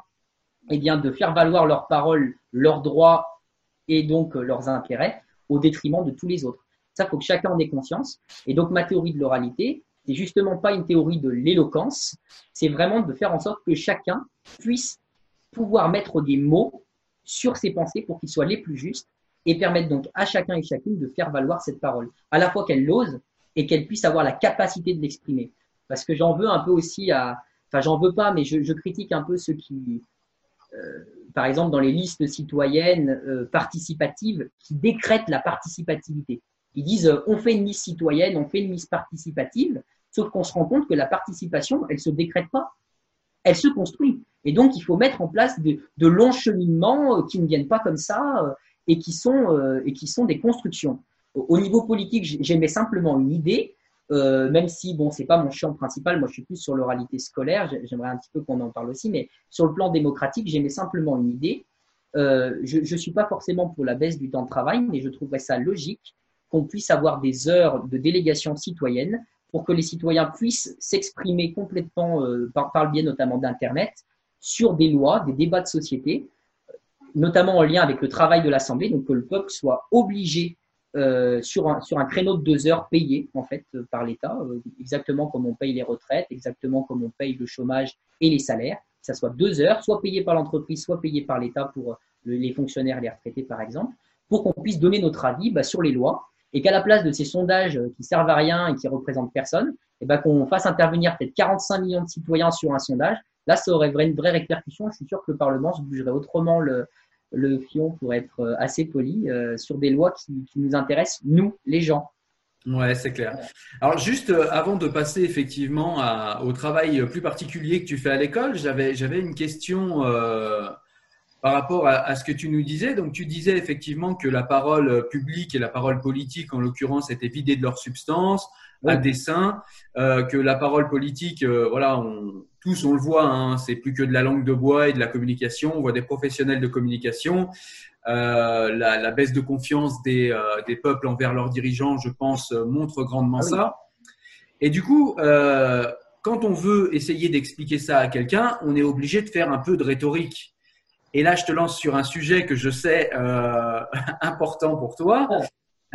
eh de faire valoir leurs paroles, leurs droits et donc euh, leurs intérêts au détriment de tous les autres. Ça, faut que chacun en ait conscience. Et donc, ma théorie de l'oralité, c'est justement pas une théorie de l'éloquence, c'est vraiment de faire en sorte que chacun puisse pouvoir mettre des mots sur ses pensées pour qu'ils soient les plus justes et permettre donc à chacun et chacune de faire valoir cette parole, à la fois qu'elle l'ose et qu'elle puisse avoir la capacité de l'exprimer. Parce que j'en veux un peu aussi à, enfin j'en veux pas, mais je, critique un peu ceux qui, euh, par exemple dans les listes citoyennes euh, participatives, qui décrètent la participativité. Ils disent euh, on fait une liste citoyenne, on fait une liste participative, sauf qu'on se rend compte que la participation, elle se décrète pas, elle se construit. Et donc il faut mettre en place de, de longs cheminements qui ne viennent pas comme ça et qui sont, euh, et qui sont des constructions. Au, niveau politique, j'aimais simplement une idée, euh, même si bon, c'est pas mon champ principal. Moi, je suis plus sur l'oralité scolaire. J'aimerais un petit peu qu'on en parle aussi, mais sur le plan démocratique, j'aimais simplement une idée. Euh, je ne suis pas forcément pour la baisse du temps de travail, mais je trouverais ça logique qu'on puisse avoir des heures de délégation citoyenne pour que les citoyens puissent s'exprimer complètement par, par, le biais notamment d'Internet sur des lois, des débats de société, notamment en lien avec le travail de l'Assemblée, donc que le peuple soit obligé euh, sur, un, créneau de deux heures payé en fait euh, par l'État, euh, exactement comme on paye les retraites, exactement comme on paye le chômage et les salaires, que ça soit deux heures, soit payé par l'entreprise, soit payé par l'État pour les fonctionnaires les retraités par exemple, pour qu'on puisse donner notre avis bah, sur les lois et qu'à la place de ces sondages qui servent à rien et qui représentent personne, et eh ben, qu'on fasse intervenir peut-être 45 millions de citoyens sur un sondage. Là, ça aurait une vraie répercussion. Je suis sûr que le Parlement se bougerait autrement le, le fion pour être euh, assez poli euh, sur des lois qui, nous intéressent, nous, les gens. Ouais, c'est clair. Alors juste euh, avant de passer effectivement au travail plus particulier que tu fais à l'école, j'avais une question par rapport à ce que tu nous disais. Donc tu disais effectivement que la parole publique et la parole politique en l'occurrence étaient vidées de leur substance à dessein, euh, que la parole politique, euh, voilà, on, tous on le voit, hein, c'est plus que de la langue de bois et de la communication. On voit des professionnels de communication. Euh, la, la baisse de confiance des, euh, des peuples envers leurs dirigeants, je pense, montre grandement Ah oui. ça. Et du coup, quand on veut essayer d'expliquer ça à quelqu'un, on est obligé de faire un peu de rhétorique. Et là, je te lance sur un sujet que je sais important pour toi.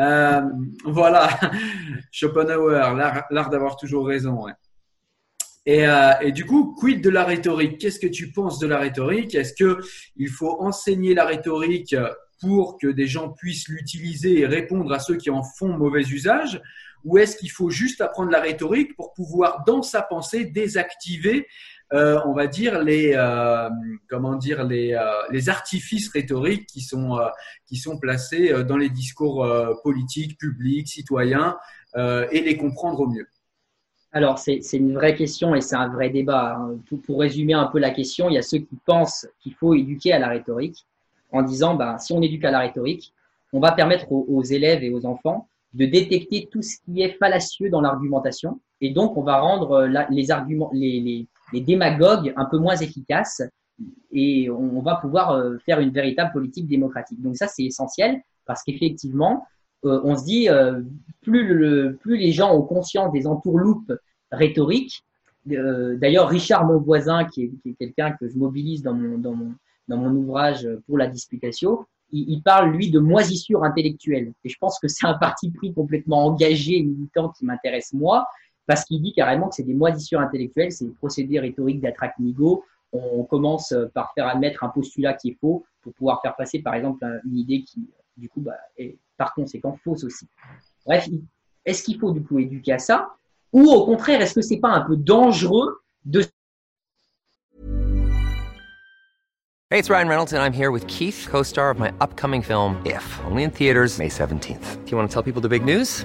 Euh, voilà, Schopenhauer, l'art d'avoir toujours raison. euh, et du coup, quid de la rhétorique? Qu'est-ce que tu penses de la rhétorique? Est-ce que il faut enseigner la rhétorique pour que des gens puissent l'utiliser et répondre à ceux qui en font mauvais usage? Ou est-ce qu'il faut juste apprendre la rhétorique pour pouvoir, dans sa pensée, désactiver, euh, on va dire, les, euh, comment dire, les, euh, les artifices rhétoriques qui sont, qui sont placés dans les discours politiques, publics, citoyens, et les comprendre au mieux Alors, c'est une vraie question et c'est un vrai débat. hein. Pour résumer un peu la question, il y a ceux qui pensent qu'il faut éduquer à la rhétorique en disant, ben, si on éduque à la rhétorique, on va permettre aux, élèves et aux enfants de détecter tout ce qui est fallacieux dans l'argumentation et donc on va rendre les arguments, les, les- les démagogues un peu moins efficaces et on, va pouvoir euh, faire une véritable politique démocratique. Donc ça, c'est essentiel parce qu'effectivement, euh, on se dit, euh, plus, le, plus les gens ont conscience des entourloupes rhétoriques, d'ailleurs Richard Monvoisin, qui est, est quelqu'un que je mobilise dans mon, dans mon, dans mon ouvrage pour la disputatio, il, il parle, lui, de moisissure intellectuelle. Et je pense que c'est un parti pris complètement engagé et militant qui m'intéresse moi, parce qu'il dit carrément que c'est des moisissures intellectuelles, c'est des procédés rhétoriques d'attract-nigo. On commence par faire admettre un postulat qui est faux pour pouvoir faire passer, par exemple, un- une idée qui, du coup, bah, est par conséquent fausse aussi. Bref, est-ce qu'il faut du coup éduquer à ça? Ou au contraire, est-ce que c'est pas un peu dangereux de Hey, it's Ryan Reynolds, and I'm here with Keith, co star of my upcoming film, If, only in theaters, May 17th. Do you want to tell people the big news?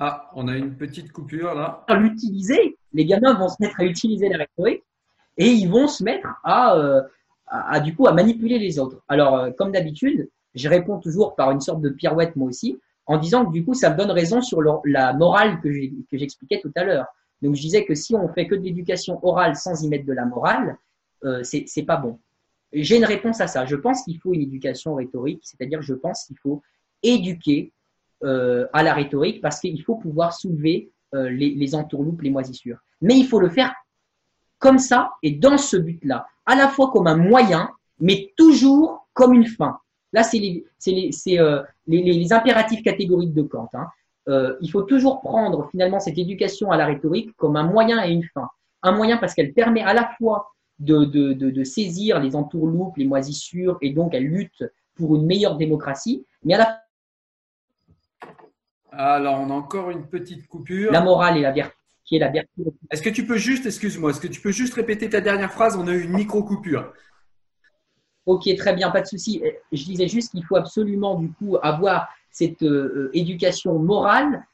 Ah, on a une petite coupure là. l'utiliser. Les gamins vont se mettre à utiliser la rhétorique et ils vont se mettre à, euh, à, du coup à manipuler les autres. Alors, euh, comme d'habitude, je réponds toujours par une sorte de pirouette moi aussi, en disant que du coup, ça me donne raison sur la morale que j'expliquais tout à l'heure. Donc, je disais que si on fait que de l'éducation orale sans y mettre de la morale, euh, c'est pas bon. J'ai une réponse à ça. Je pense qu'il faut une éducation rhétorique, c'est-à-dire je pense qu'il faut éduquer euh, à la rhétorique parce qu'il faut pouvoir soulever euh, les, les entourloupes, les moisissures. Mais il faut le faire comme ça et dans ce but-là, à la fois comme un moyen, mais toujours comme une fin. Là, c'est les, euh, impératifs catégoriques de Kant. hein. Il faut toujours prendre finalement cette éducation à la rhétorique comme un moyen et une fin. Un moyen parce qu'elle permet à la fois de saisir les entourloupes, les moisissures, et donc elle lutte pour une meilleure démocratie, mais à la Alors, on a encore une petite coupure. la morale et la vertu, qui est la vertu. Est-ce que tu peux juste, excuse-moi, est-ce que tu peux juste répéter ta dernière phrase? On a eu une micro-coupure. Ok, très bien, pas de souci. Euh, Je disais juste qu'il faut absolument du coup avoir cette euh, éducation morale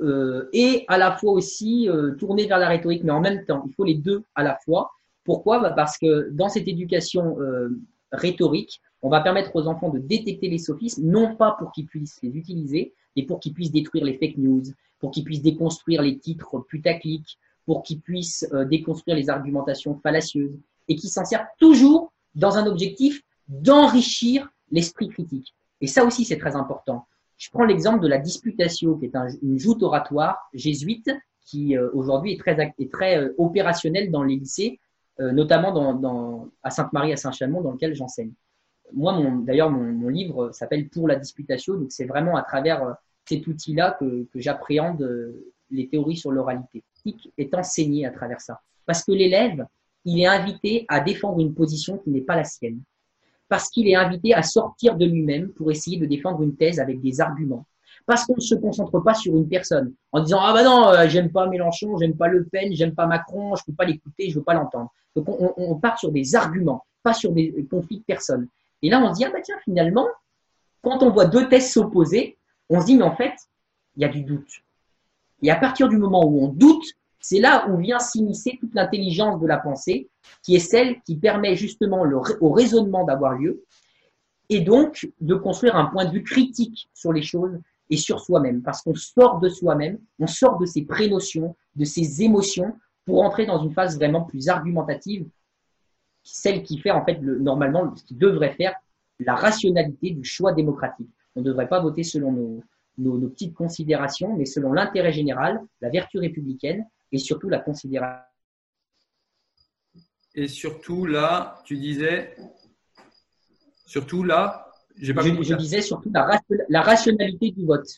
euh, et à la fois aussi euh, tourner vers la rhétorique, mais en même temps, il faut les deux à la fois. Pourquoi? Bah, Parce que dans cette éducation euh, rhétorique, on va permettre aux enfants de détecter les sophismes, non pas pour qu'ils puissent les utiliser, mais pour qu'ils puissent détruire les fake news, pour qu'ils puissent déconstruire les titres putaclic, pour qu'il puisse euh, déconstruire les argumentations fallacieuses et qui s'en sert toujours dans un objectif d'enrichir l'esprit critique. Et ça aussi, c'est très important. Je prends l'exemple de la disputatio, qui est une joute oratoire jésuite qui euh, aujourd'hui est très, est très euh, opérationnelle dans les lycées, notamment dans, dans, à Sainte-Marie, à Saint-Chamond, dans lequel j'enseigne. Moi, d'ailleurs, mon, mon, livre s'appelle Pour la disputatio, donc c'est vraiment à travers cet outil-là que, j'appréhende les théories sur l'oralité est enseigné à travers ça. Parce que l'élève, il est invité à défendre une position qui n'est pas la sienne. Parce qu'il est invité à sortir de lui-même pour essayer de défendre une thèse avec des arguments. Parce qu'on ne se concentre pas sur une personne en disant ah bah non euh, j'aime pas Mélenchon, j'aime pas Le Pen, j'aime pas Macron, je peux pas l'écouter, je veux pas l'entendre. Donc on, on, part sur des arguments, pas sur des conflits de personnes. Et là on se dit ah bah tiens finalement quand on voit deux thèses s'opposer, on se dit mais en fait il y a du doute. Et à partir du moment où on doute, c'est là où vient s'immiscer toute l'intelligence de la pensée, qui est celle qui permet justement au raisonnement d'avoir lieu, et donc de construire un point de vue critique sur les choses et sur soi-même, parce qu'on sort de soi-même, on sort de ses prénotions, de ses émotions, pour entrer dans une phase vraiment plus argumentative, celle qui fait en fait le, normalement ce qui devrait faire la rationalité du choix démocratique. On ne devrait pas voter selon nos, nos, petites considérations, mais selon l'intérêt général, la vertu républicaine et surtout la considération. Et surtout là, tu disais, surtout là, j'ai pas je, je disais surtout la, la, rationalité du vote.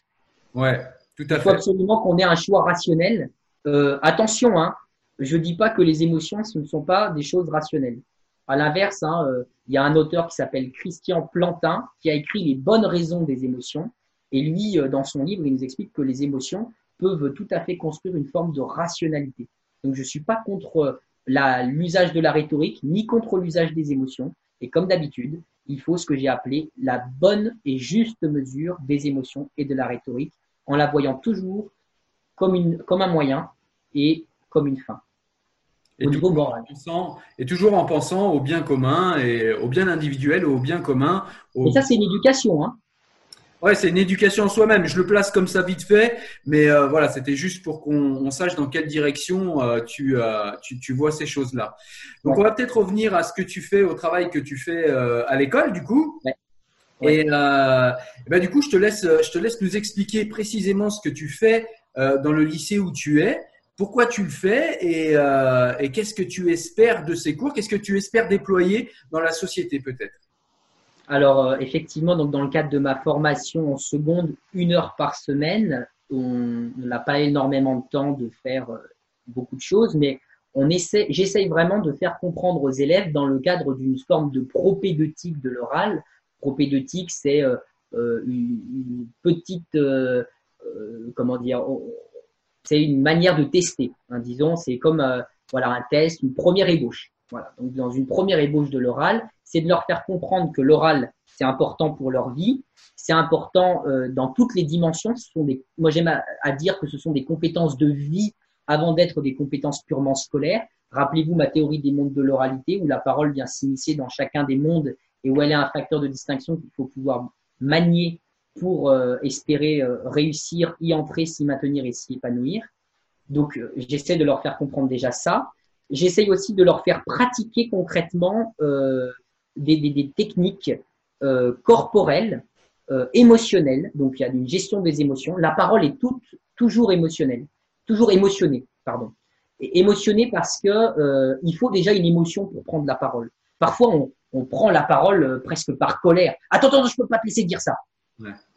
Ouais, tout à fait. Il faut absolument qu'on ait un choix rationnel. Euh, attention, hein, je dis pas que les émotions ce ne sont pas des choses rationnelles. À l'inverse, hein, euh, il y a un auteur qui s'appelle Christian Plantin qui a écrit les bonnes raisons des émotions. Et lui, euh, dans son livre, il nous explique que les émotions peuvent tout à fait construire une forme de rationalité. Donc je ne suis pas contre l'usage de la rhétorique, ni contre l'usage des émotions. Et comme d'habitude, il faut ce que j'ai appelé la bonne et juste mesure des émotions et de la rhétorique, en la voyant toujours comme un moyen et comme une fin. Et, au niveau moral. et toujours en pensant au bien commun et au bien individuel, au bien commun. Et ça, c'est une éducation. Hein. Ouais, c'est une éducation en soi-même. Je le place comme ça vite fait, mais euh, voilà, c'était juste pour qu'on sache dans quelle direction euh, tu, euh, tu, tu, vois ces choses-là. Donc, on va peut-être revenir à ce que tu fais, au travail que tu fais à l'école, du coup. Ouais. Et, ben, du coup, je te laisse, je te laisse nous expliquer précisément ce que tu fais dans le lycée où tu es. Pourquoi tu le fais et, et qu'est-ce que tu espères de ces cours? Qu'est-ce que tu espères déployer dans la société peut-être? Alors, euh, effectivement, donc dans le cadre de ma formation en seconde, une heure par semaine, on n'a pas énormément de temps de faire euh, beaucoup de choses, mais on j'essaye vraiment de faire comprendre aux élèves dans le cadre d'une forme de propédeutique de l'oral. Propédeutique, c'est euh, une, petite, comment dire, c'est une manière de tester. Hein, disons, c'est comme voilà un test, une première ébauche. Voilà. Donc, dans une première ébauche de l'oral, c'est de leur faire comprendre que l'oral, c'est important pour leur vie, c'est important euh, dans toutes les dimensions. Ce sont des, moi, j'aime à, dire que ce sont des compétences de vie avant d'être des compétences purement scolaires. Rappelez-vous ma théorie des mondes de l'oralité, où la parole vient s'initier dans chacun des mondes et où elle est un facteur de distinction qu'il faut pouvoir manier pour euh, espérer euh, réussir, y entrer, s'y maintenir et s'y épanouir. Donc, j'essaie de leur faire comprendre déjà ça. J'essaye aussi de leur faire pratiquer concrètement euh, des, des, techniques euh, corporelles, euh, émotionnelles. Donc il y a une gestion des émotions. La parole est toute, toujours émotionnelle, toujours émotionnée, pardon. Émotionnée parce que euh, il faut déjà une émotion pour prendre la parole. Parfois on, on prend la parole euh, presque par colère. Attends, attends, je peux pas te laisser dire ça.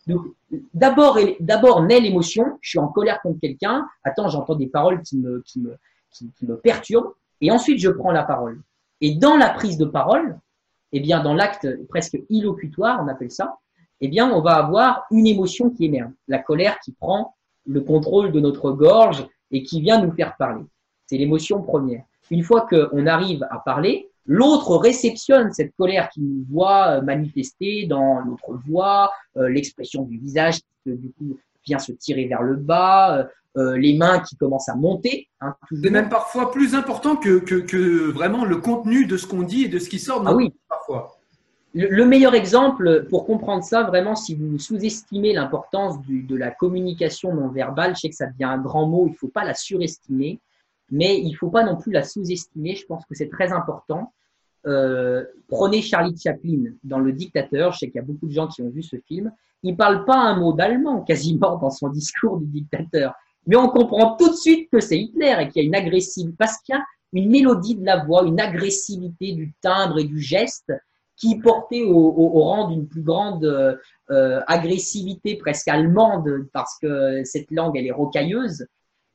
Donc, d'abord, d'abord naît l'émotion. Je suis en colère contre quelqu'un. Attends, j'entends des paroles qui me, qui me, qui, qui, me perturbent. Et ensuite, je prends la parole. Et dans la prise de parole, eh bien, dans l'acte presque illocutoire, on appelle ça, eh bien, on va avoir une émotion qui émerge. La colère qui prend le contrôle de notre gorge et qui vient nous faire parler. C'est l'émotion première. Une fois qu'on arrive à parler, l'autre réceptionne cette colère qui nous voit manifester dans notre voix, euh, l'expression du visage qui, du coup, vient se tirer vers le bas, euh, euh, les mains qui commencent à monter. Hein, c'est même parfois plus important que, que, que, vraiment le contenu de ce qu'on dit et de ce qui sort ah oui. parfois. Le, meilleur exemple pour comprendre ça, vraiment, si vous sous-estimez l'importance de la communication non verbale, je sais que ça devient un grand mot, il ne faut pas la surestimer. Mais il faut pas non plus la sous-estimer. Je pense que c'est très important. Euh, prenez Charlie Chaplin dans Le Dictateur. Je sais qu'il y a beaucoup de gens qui ont vu ce film. Il parle pas un mot d'allemand quasiment dans son discours du dictateur, mais on comprend tout de suite que c'est Hitler et qu'il y a une agressivité parce qu'il y a une mélodie de la voix, une agressivité du timbre et du geste qui portait au, rang d'une plus grande euh, euh, agressivité presque allemande parce que cette langue elle est rocailleuse.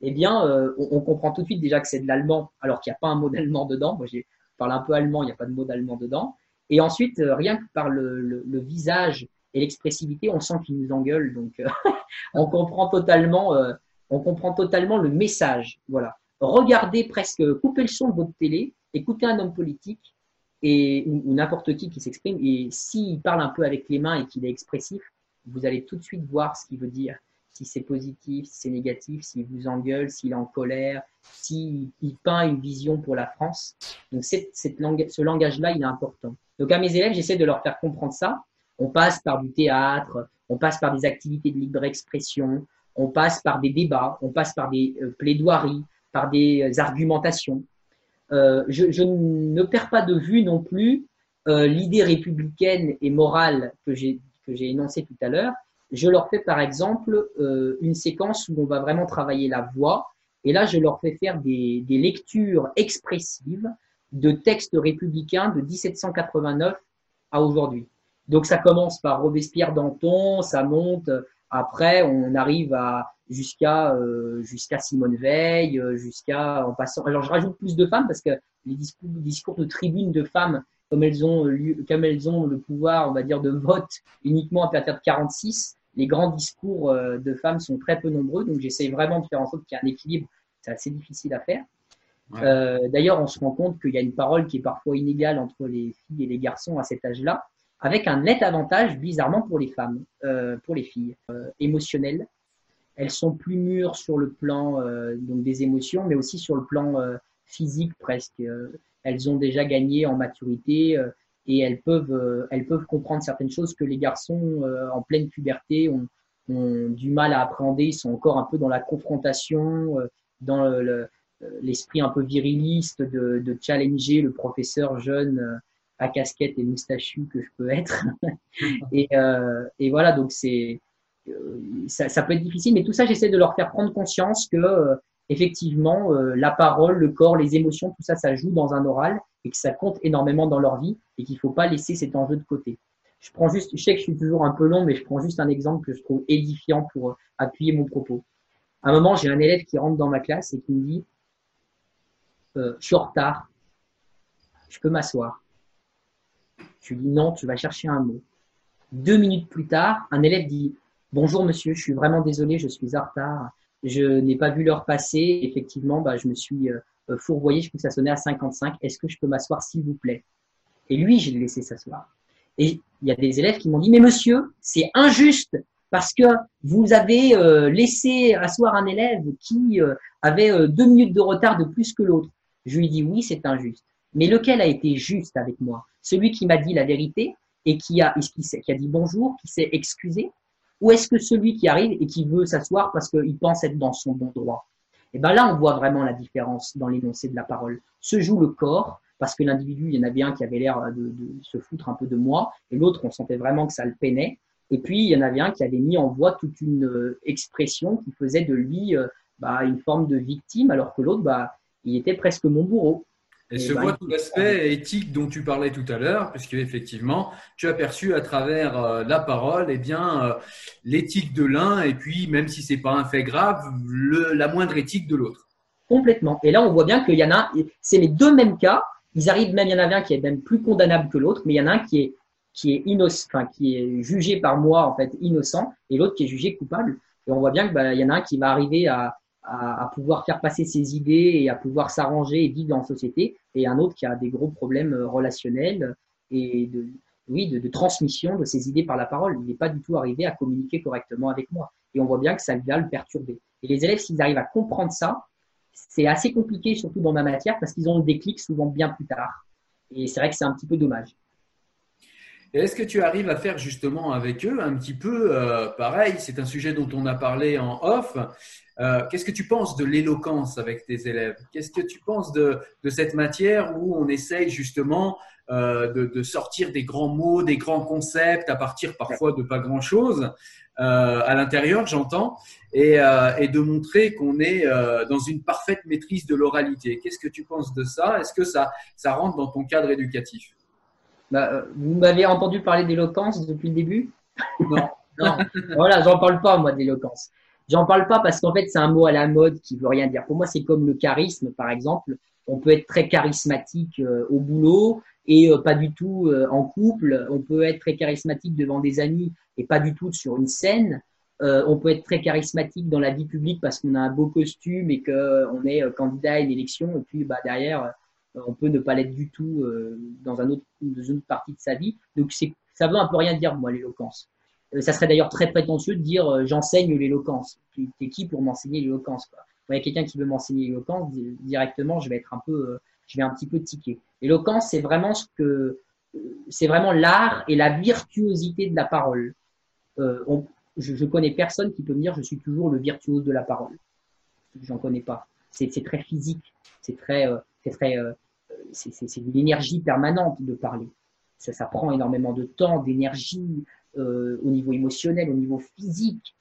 Eh bien, euh, on, comprend tout de suite déjà que c'est de l'allemand alors qu'il n'y a pas un mot d'allemand dedans. Moi, j'ai parle un peu allemand, il n'y a pas de mot d'allemand dedans. Et ensuite, euh, rien que par le, visage et l'expressivité, on sent qu'il nous engueule. Donc, euh, on comprend totalement, on comprend totalement le message. Voilà. Regardez presque, coupez le son de votre télé, écoutez un homme politique et ou, ou n'importe qui qui s'exprime. Et s'il parle un peu avec les mains et qu'il est expressif, vous allez tout de suite voir ce qu'il veut dire si c'est positif, si c'est négatif, s'il vous engueule, s'il est en colère, s'il peint une vision pour la France. Donc cette, ce langage-là, il est important. Donc à mes élèves, j'essaie de leur faire comprendre ça. On passe par du théâtre, on passe par des activités de libre expression, on passe par des débats, on passe par des euh, plaidoiries, par des euh, argumentations. Euh, je, je, ne perds pas de vue non plus l'idée républicaine et morale que j'ai énoncée tout à l'heure, je leur fais par exemple euh, une séquence où on va vraiment travailler la voix. Et là, je leur fais faire des, lectures expressives de textes républicains de 1789 à aujourd'hui. Donc ça commence par Robespierre Danton, ça monte. Après, on arrive à jusqu'à euh, jusqu'à Simone Veil, jusqu'à en passant. Alors je rajoute plus de femmes parce que les discours, discours de tribune de femmes, comme elles ont comme elles ont le pouvoir, on va dire, de vote uniquement à partir de 46, les grands discours euh, de femmes sont très peu nombreux, donc j'essaie vraiment de faire en sorte qu'il y ait un équilibre. C'est assez difficile à faire. Ouais. Euh, D'ailleurs, on se rend compte qu'il y a une parole qui est parfois inégale entre les filles et les garçons à cet âge-là, avec un net avantage, bizarrement, pour les femmes, euh, pour les filles, euh, émotionnelles. Elles sont plus mûres sur le plan donc des émotions, mais aussi sur le plan physique presque. Elles ont déjà gagné en maturité et elles peuvent, euh, elles peuvent comprendre certaines choses que les garçons euh, en pleine puberté ont, ont, du mal à appréhender. Ils sont encore un peu dans la confrontation, euh, dans l'esprit le, un peu viriliste de, de, challenger le professeur jeune à casquette et moustachu que je peux être. et, et, voilà, donc c'est ça, ça, peut être difficile, mais tout ça, j'essaie de leur faire prendre conscience que effectivement, la parole, le corps, les émotions, tout ça, ça joue dans un oral et que ça compte énormément dans leur vie et qu'il ne faut pas laisser cet enjeu de côté. Je prends juste, je sais que je suis toujours un peu long, mais je prends juste un exemple que je trouve édifiant pour euh, appuyer mon propos. À un moment, j'ai un élève qui rentre dans ma classe et qui me dit euh, Je suis en retard, je peux m'asseoir. Je lui dis Non, tu vas chercher un mot. Deux minutes plus tard, un élève dit Bonjour monsieur, je suis vraiment désolé, je suis en retard. Je n'ai pas vu l'heure passer. Effectivement, bah, je me suis euh, euh, fourvoyé, je crois que ça sonnait à 55. Est-ce que je peux m'asseoir, s'il vous plaît? Et lui, je l'ai laissé s'asseoir. Et il y a des élèves qui m'ont dit, mais monsieur, c'est injuste parce que vous avez euh, laissé asseoir un élève qui avait deux minutes de retard de plus que l'autre. Je lui dis, oui, c'est injuste. Mais lequel a été juste avec moi? Celui qui m'a dit la vérité et qui a dit bonjour, qui s'est excusé? Ou est-ce que celui qui arrive et qui veut s'asseoir parce qu'il pense être dans son bon droit? Et ben là, on voit vraiment la différence dans l'énoncé de la parole. Se joue le corps, parce que l'individu, il y en avait un qui avait l'air de, de, se foutre un peu de moi, et l'autre, on sentait vraiment que ça le peinait. Et puis, il y en avait un qui avait mis en voix toute une euh, expression qui faisait de lui euh, bah, une forme de victime, alors que l'autre, bah, il était presque mon bourreau. Et, se bah, voit tout l'aspect éthique dont tu parlais tout à l'heure, puisque effectivement, tu as perçu à travers euh, la parole, eh bien, euh, l'éthique de l'un, et puis même si c'est pas un fait grave, le, la moindre éthique de l'autre. Complètement. Et là, on voit bien qu'il y en a, c'est les deux mêmes cas. Ils arrivent même, il y en avait un qui est même plus condamnable que l'autre, mais il y en a un qui est qui est innocent, enfin qui est jugé par moi en fait innocent, et l'autre qui est jugé coupable. Et on voit bien que bah, il y en a un qui va arriver à à, pouvoir faire passer ses idées et à pouvoir s'arranger et vivre en société, et un autre qui a des gros problèmes euh, relationnels et de, oui, de, de transmission de ses idées par la parole. Il n'est pas du tout arrivé à communiquer correctement avec moi. Et on voit bien que ça vient le perturber. Et les élèves, s'ils arrivent à comprendre ça, c'est assez compliqué, surtout dans ma matière, parce qu'ils ont le déclic souvent bien plus tard. Et c'est vrai que c'est un petit peu dommage. Est-ce que tu arrives à faire justement avec eux un petit peu euh, pareil C'est un sujet dont on a parlé en off. Euh, Qu'est-ce que tu penses de l'éloquence avec tes élèves? Qu'est-ce que tu penses de, cette matière où on essaye justement euh, de, sortir des grands mots, des grands concepts à partir parfois de pas grand-chose à l'intérieur, j'entends, et, et, de montrer qu'on est dans une parfaite maîtrise de l'oralité? Qu'est-ce que tu penses de ça? Est-ce que ça, ça rentre dans ton cadre éducatif? Bah, euh, Vous m'avez entendu parler d'éloquence depuis le début? Non. non. voilà, j'en parle pas moi d'éloquence. J'en parle pas parce qu'en fait c'est un mot à la mode qui veut rien dire. Pour moi c'est comme le charisme par exemple. On peut être très charismatique euh, au boulot et euh, pas du tout euh, en couple. On peut être très charismatique devant des amis et pas du tout sur une scène. Euh, on peut être très charismatique dans la vie publique parce qu'on a un beau costume et qu'on est candidat à une élection. Et puis bah, derrière, on peut ne pas l'être du tout dans, un autre, dans une autre partie de sa vie. Donc ça veut un peu rien dire, moi, l'éloquence. ça serait d'ailleurs très prétentieux de dire j'enseigne l'éloquence. T'es qui pour m'enseigner l'éloquence il y a quelqu'un qui veut m'enseigner l'éloquence, directement, je vais être un peu, je vais un petit peu tiquer. L'éloquence, c'est vraiment ce que, c'est vraiment l'art et la virtuosité de la parole. Euh, je, je, connais personne qui peut me dire je suis toujours le virtuose de la parole. J'en connais pas. C'est très physique. C'est très, euh, c'est très, euh, c'est une énergie permanente de parler. Ça, ça prend énormément de temps, d'énergie euh, au niveau émotionnel, au niveau physique.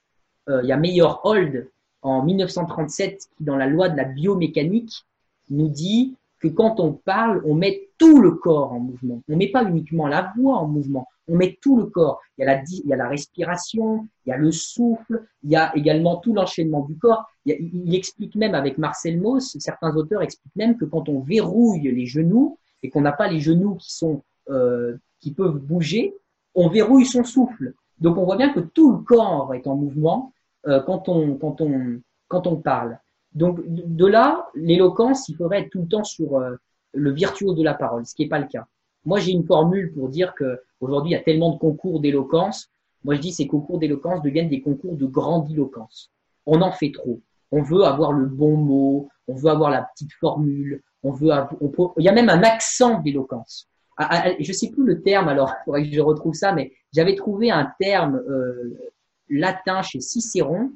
Euh, il y a Meyer Hold en 1937 qui, dans la loi de la biomécanique, nous dit que quand on parle, on met tout le corps en mouvement. On met pas uniquement la voix en mouvement, on met tout le corps. Il y a la, il y a la respiration, il y a le souffle, il y a également tout l'enchaînement du corps. Il, explique même avec Marcel Mauss, certains auteurs expliquent même que quand on verrouille les genoux et qu'on n'a pas les genoux qui sont euh, qui peuvent bouger, on verrouille son souffle. Donc on voit bien que tout le corps est en mouvement euh, quand on quand on quand on parle. Donc de là, l'éloquence, il faudrait être tout le temps sur euh, le virtuose de la parole, ce qui n'est pas le cas. Moi, j'ai une formule pour dire que aujourd'hui, il y a tellement de concours d'éloquence. Moi, je dis ces concours d'éloquence deviennent des concours de grandiloquence. On en fait trop. On veut avoir le bon mot, on veut avoir la petite formule, on veut, on il y a même un accent d'éloquence. Je sais plus le terme, alors il faudrait que je retrouve ça, mais j'avais trouvé un terme euh, latin chez Cicéron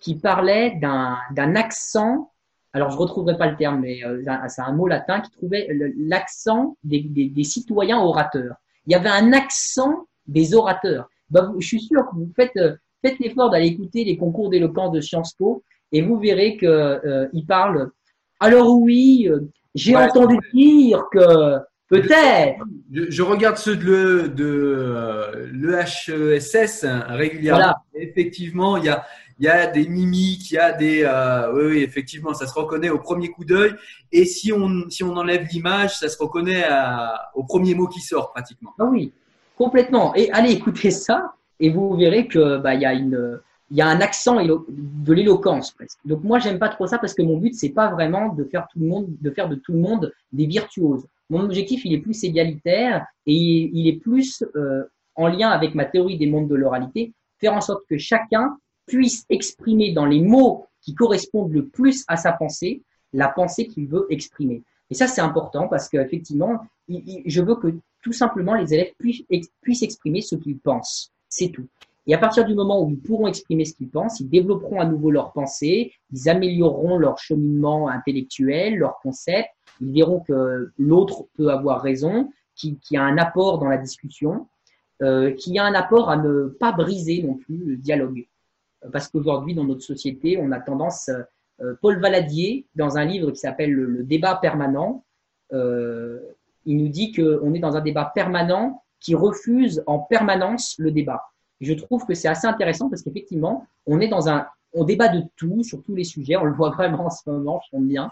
qui parlait d'un accent. Alors, je retrouverai pas le terme, mais euh, c'est un mot latin qui trouvait l'accent des, des, des, citoyens orateurs. Il y avait un accent des orateurs. Bah, je suis sûr que vous faites, euh, faites l'effort d'aller écouter les concours d'éloquence de Sciences Po et vous verrez que euh, ils parlent. Alors oui, euh, j'ai ouais, entendu dire que peut-être. Je, je, regarde ceux de, de l'EHSS régulièrement. Voilà. Effectivement, il y a il y a des mimiques, il y a des, euh, oui, effectivement, ça se reconnaît au premier coup d'œil. Et si on, si on enlève l'image, ça se reconnaît au premier mot qui sort pratiquement. Ah oui, complètement. Et allez écouter ça, et vous verrez que bah y a y a un accent de l'éloquence presque. Donc moi j'aime pas trop ça parce que mon but c'est pas vraiment de faire tout le monde, de faire de tout le monde des virtuoses. Mon objectif il est plus égalitaire et il est plus euh, en lien avec ma théorie des mondes de l'oralité, faire en sorte que chacun puisse exprimer dans les mots qui correspondent le plus à sa pensée la pensée qu'il veut exprimer. Et ça, c'est important parce qu'effectivement, je veux que tout simplement les élèves puissent, exprimer ce qu'ils pensent. C'est tout. Et à partir du moment où ils pourront exprimer ce qu'ils pensent, ils développeront à nouveau leur pensée, ils amélioreront leur cheminement intellectuel, leur concept, ils verront que l'autre peut avoir raison, qu'il y a un apport dans la discussion, euh, qu'il y a un apport à ne pas briser non plus le dialogue parce qu'aujourd'hui, dans notre société, on a tendance, euh, Paul Valadier, dans un livre qui s'appelle le, débat permanent, euh, il nous dit qu'on est dans un débat permanent qui refuse en permanence le débat. Je trouve que c'est assez intéressant parce qu'effectivement, on est dans un, on débat de tout, sur tous les sujets, on le voit vraiment en ce moment, je trouve bien,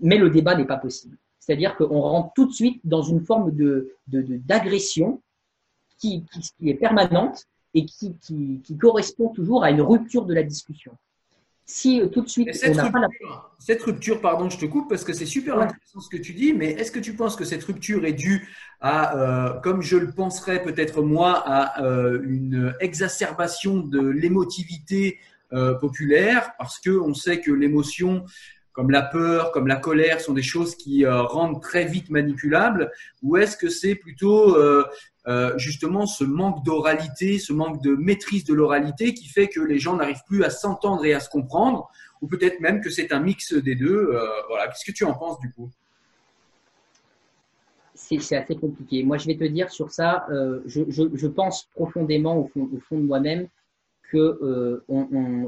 mais le débat n'est pas possible. C'est-à-dire qu'on rentre tout de suite dans une forme de d'agression qui est permanente et qui, qui, qui, correspond toujours à une rupture de la discussion. Si euh, tout de suite cette, on rupture, la... cette rupture, pardon, je te coupe parce que c'est super ouais. intéressant ce que tu dis, mais est-ce que tu penses que cette rupture est due à, euh, comme je le penserais peut-être moi, à euh, une exacerbation de l'émotivité euh, populaire? Parce que on sait que l'émotion comme la peur, comme la colère, sont des choses qui euh, rendent très vite manipulables Ou est-ce que c'est plutôt euh, euh, justement ce manque d'oralité, ce manque de maîtrise de l'oralité qui fait que les gens n'arrivent plus à s'entendre et à se comprendre, ou peut-être même que c'est un mix des deux. Euh, voilà, qu'est-ce que tu en penses du coup? C'est assez compliqué. Moi, je vais te dire sur ça, euh, je, pense profondément au fond, de moi-même que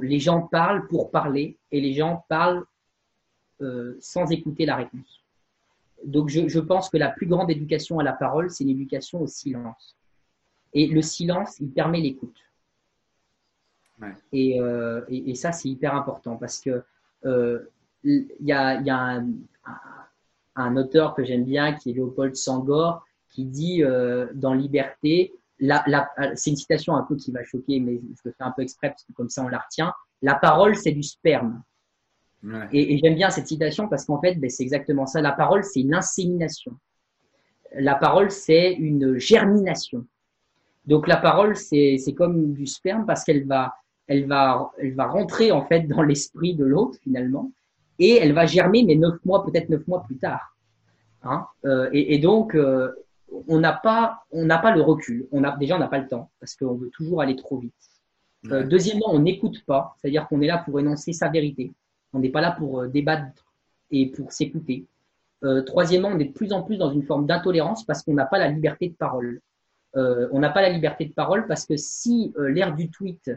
les gens parlent pour parler et les gens parlent sans écouter la réponse. Donc, je, je, pense que la plus grande éducation à la parole, c'est une éducation au silence. Et le silence, il permet l'écoute. Ouais. Et, euh, et, et, ça, c'est hyper important parce que il y a, y a un, un un auteur que j'aime bien, qui est Léopold Sangor, qui dit euh, dans Liberté, la, la, c'est une citation un peu qui va choquer, mais je le fais un peu exprès parce que comme ça on la retient. La parole, c'est du sperme. Ouais. Et, et j'aime bien cette citation parce qu'en fait, ben, c'est exactement ça. La parole, c'est une insémination. La parole, c'est une germination. Donc la parole, c'est, comme du sperme parce qu'elle va, elle va, elle va rentrer en fait dans l'esprit de l'autre finalement et elle va germer, mais neuf mois, peut-être neuf mois plus tard. Hein euh, et, et, donc, euh, on n'a pas, on n'a pas le recul. On a déjà, on n'a pas le temps parce qu'on veut toujours aller trop vite. Euh, ouais. Euh, deuxièmement, on n'écoute pas, c'est-à-dire qu'on est là pour énoncer sa vérité. On n'est pas là pour euh, débattre et pour s'écouter. Euh, troisièmement, on est de plus en plus dans une forme d'intolérance parce qu'on n'a pas la liberté de parole. on n'a pas la liberté de parole parce que si l'ère du tweet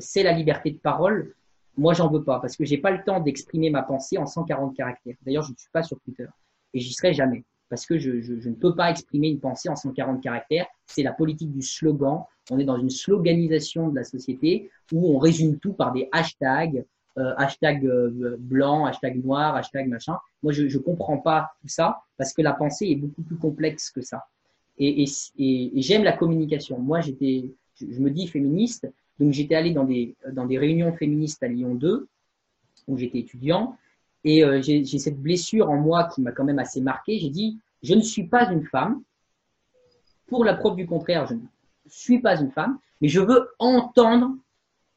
c'est la liberté de parole, moi, j'en veux pas parce que j'ai pas le temps d'exprimer ma pensée en 140 caractères. D'ailleurs, je ne suis pas sur Twitter et j'y serai jamais parce que je, ne peux pas exprimer une pensée en 140 caractères. C'est la politique du slogan. On est dans une sloganisation de la société où on résume tout par des hashtags, euh, hashtag euh, blanc, hashtag noir, hashtag machin. Moi, je ne comprends pas tout ça parce que la pensée est beaucoup plus complexe que ça. Et, et, j'aime la communication. Moi, j'étais, je, me dis féministe, donc j'étais allé dans des, dans des réunions féministes à Lyon 2, où j'étais étudiant, et euh, j'ai cette blessure en moi qui m'a quand même assez marqué. J'ai dit, je ne suis pas une femme. Pour la preuve du contraire, je ne suis pas une femme, mais je veux entendre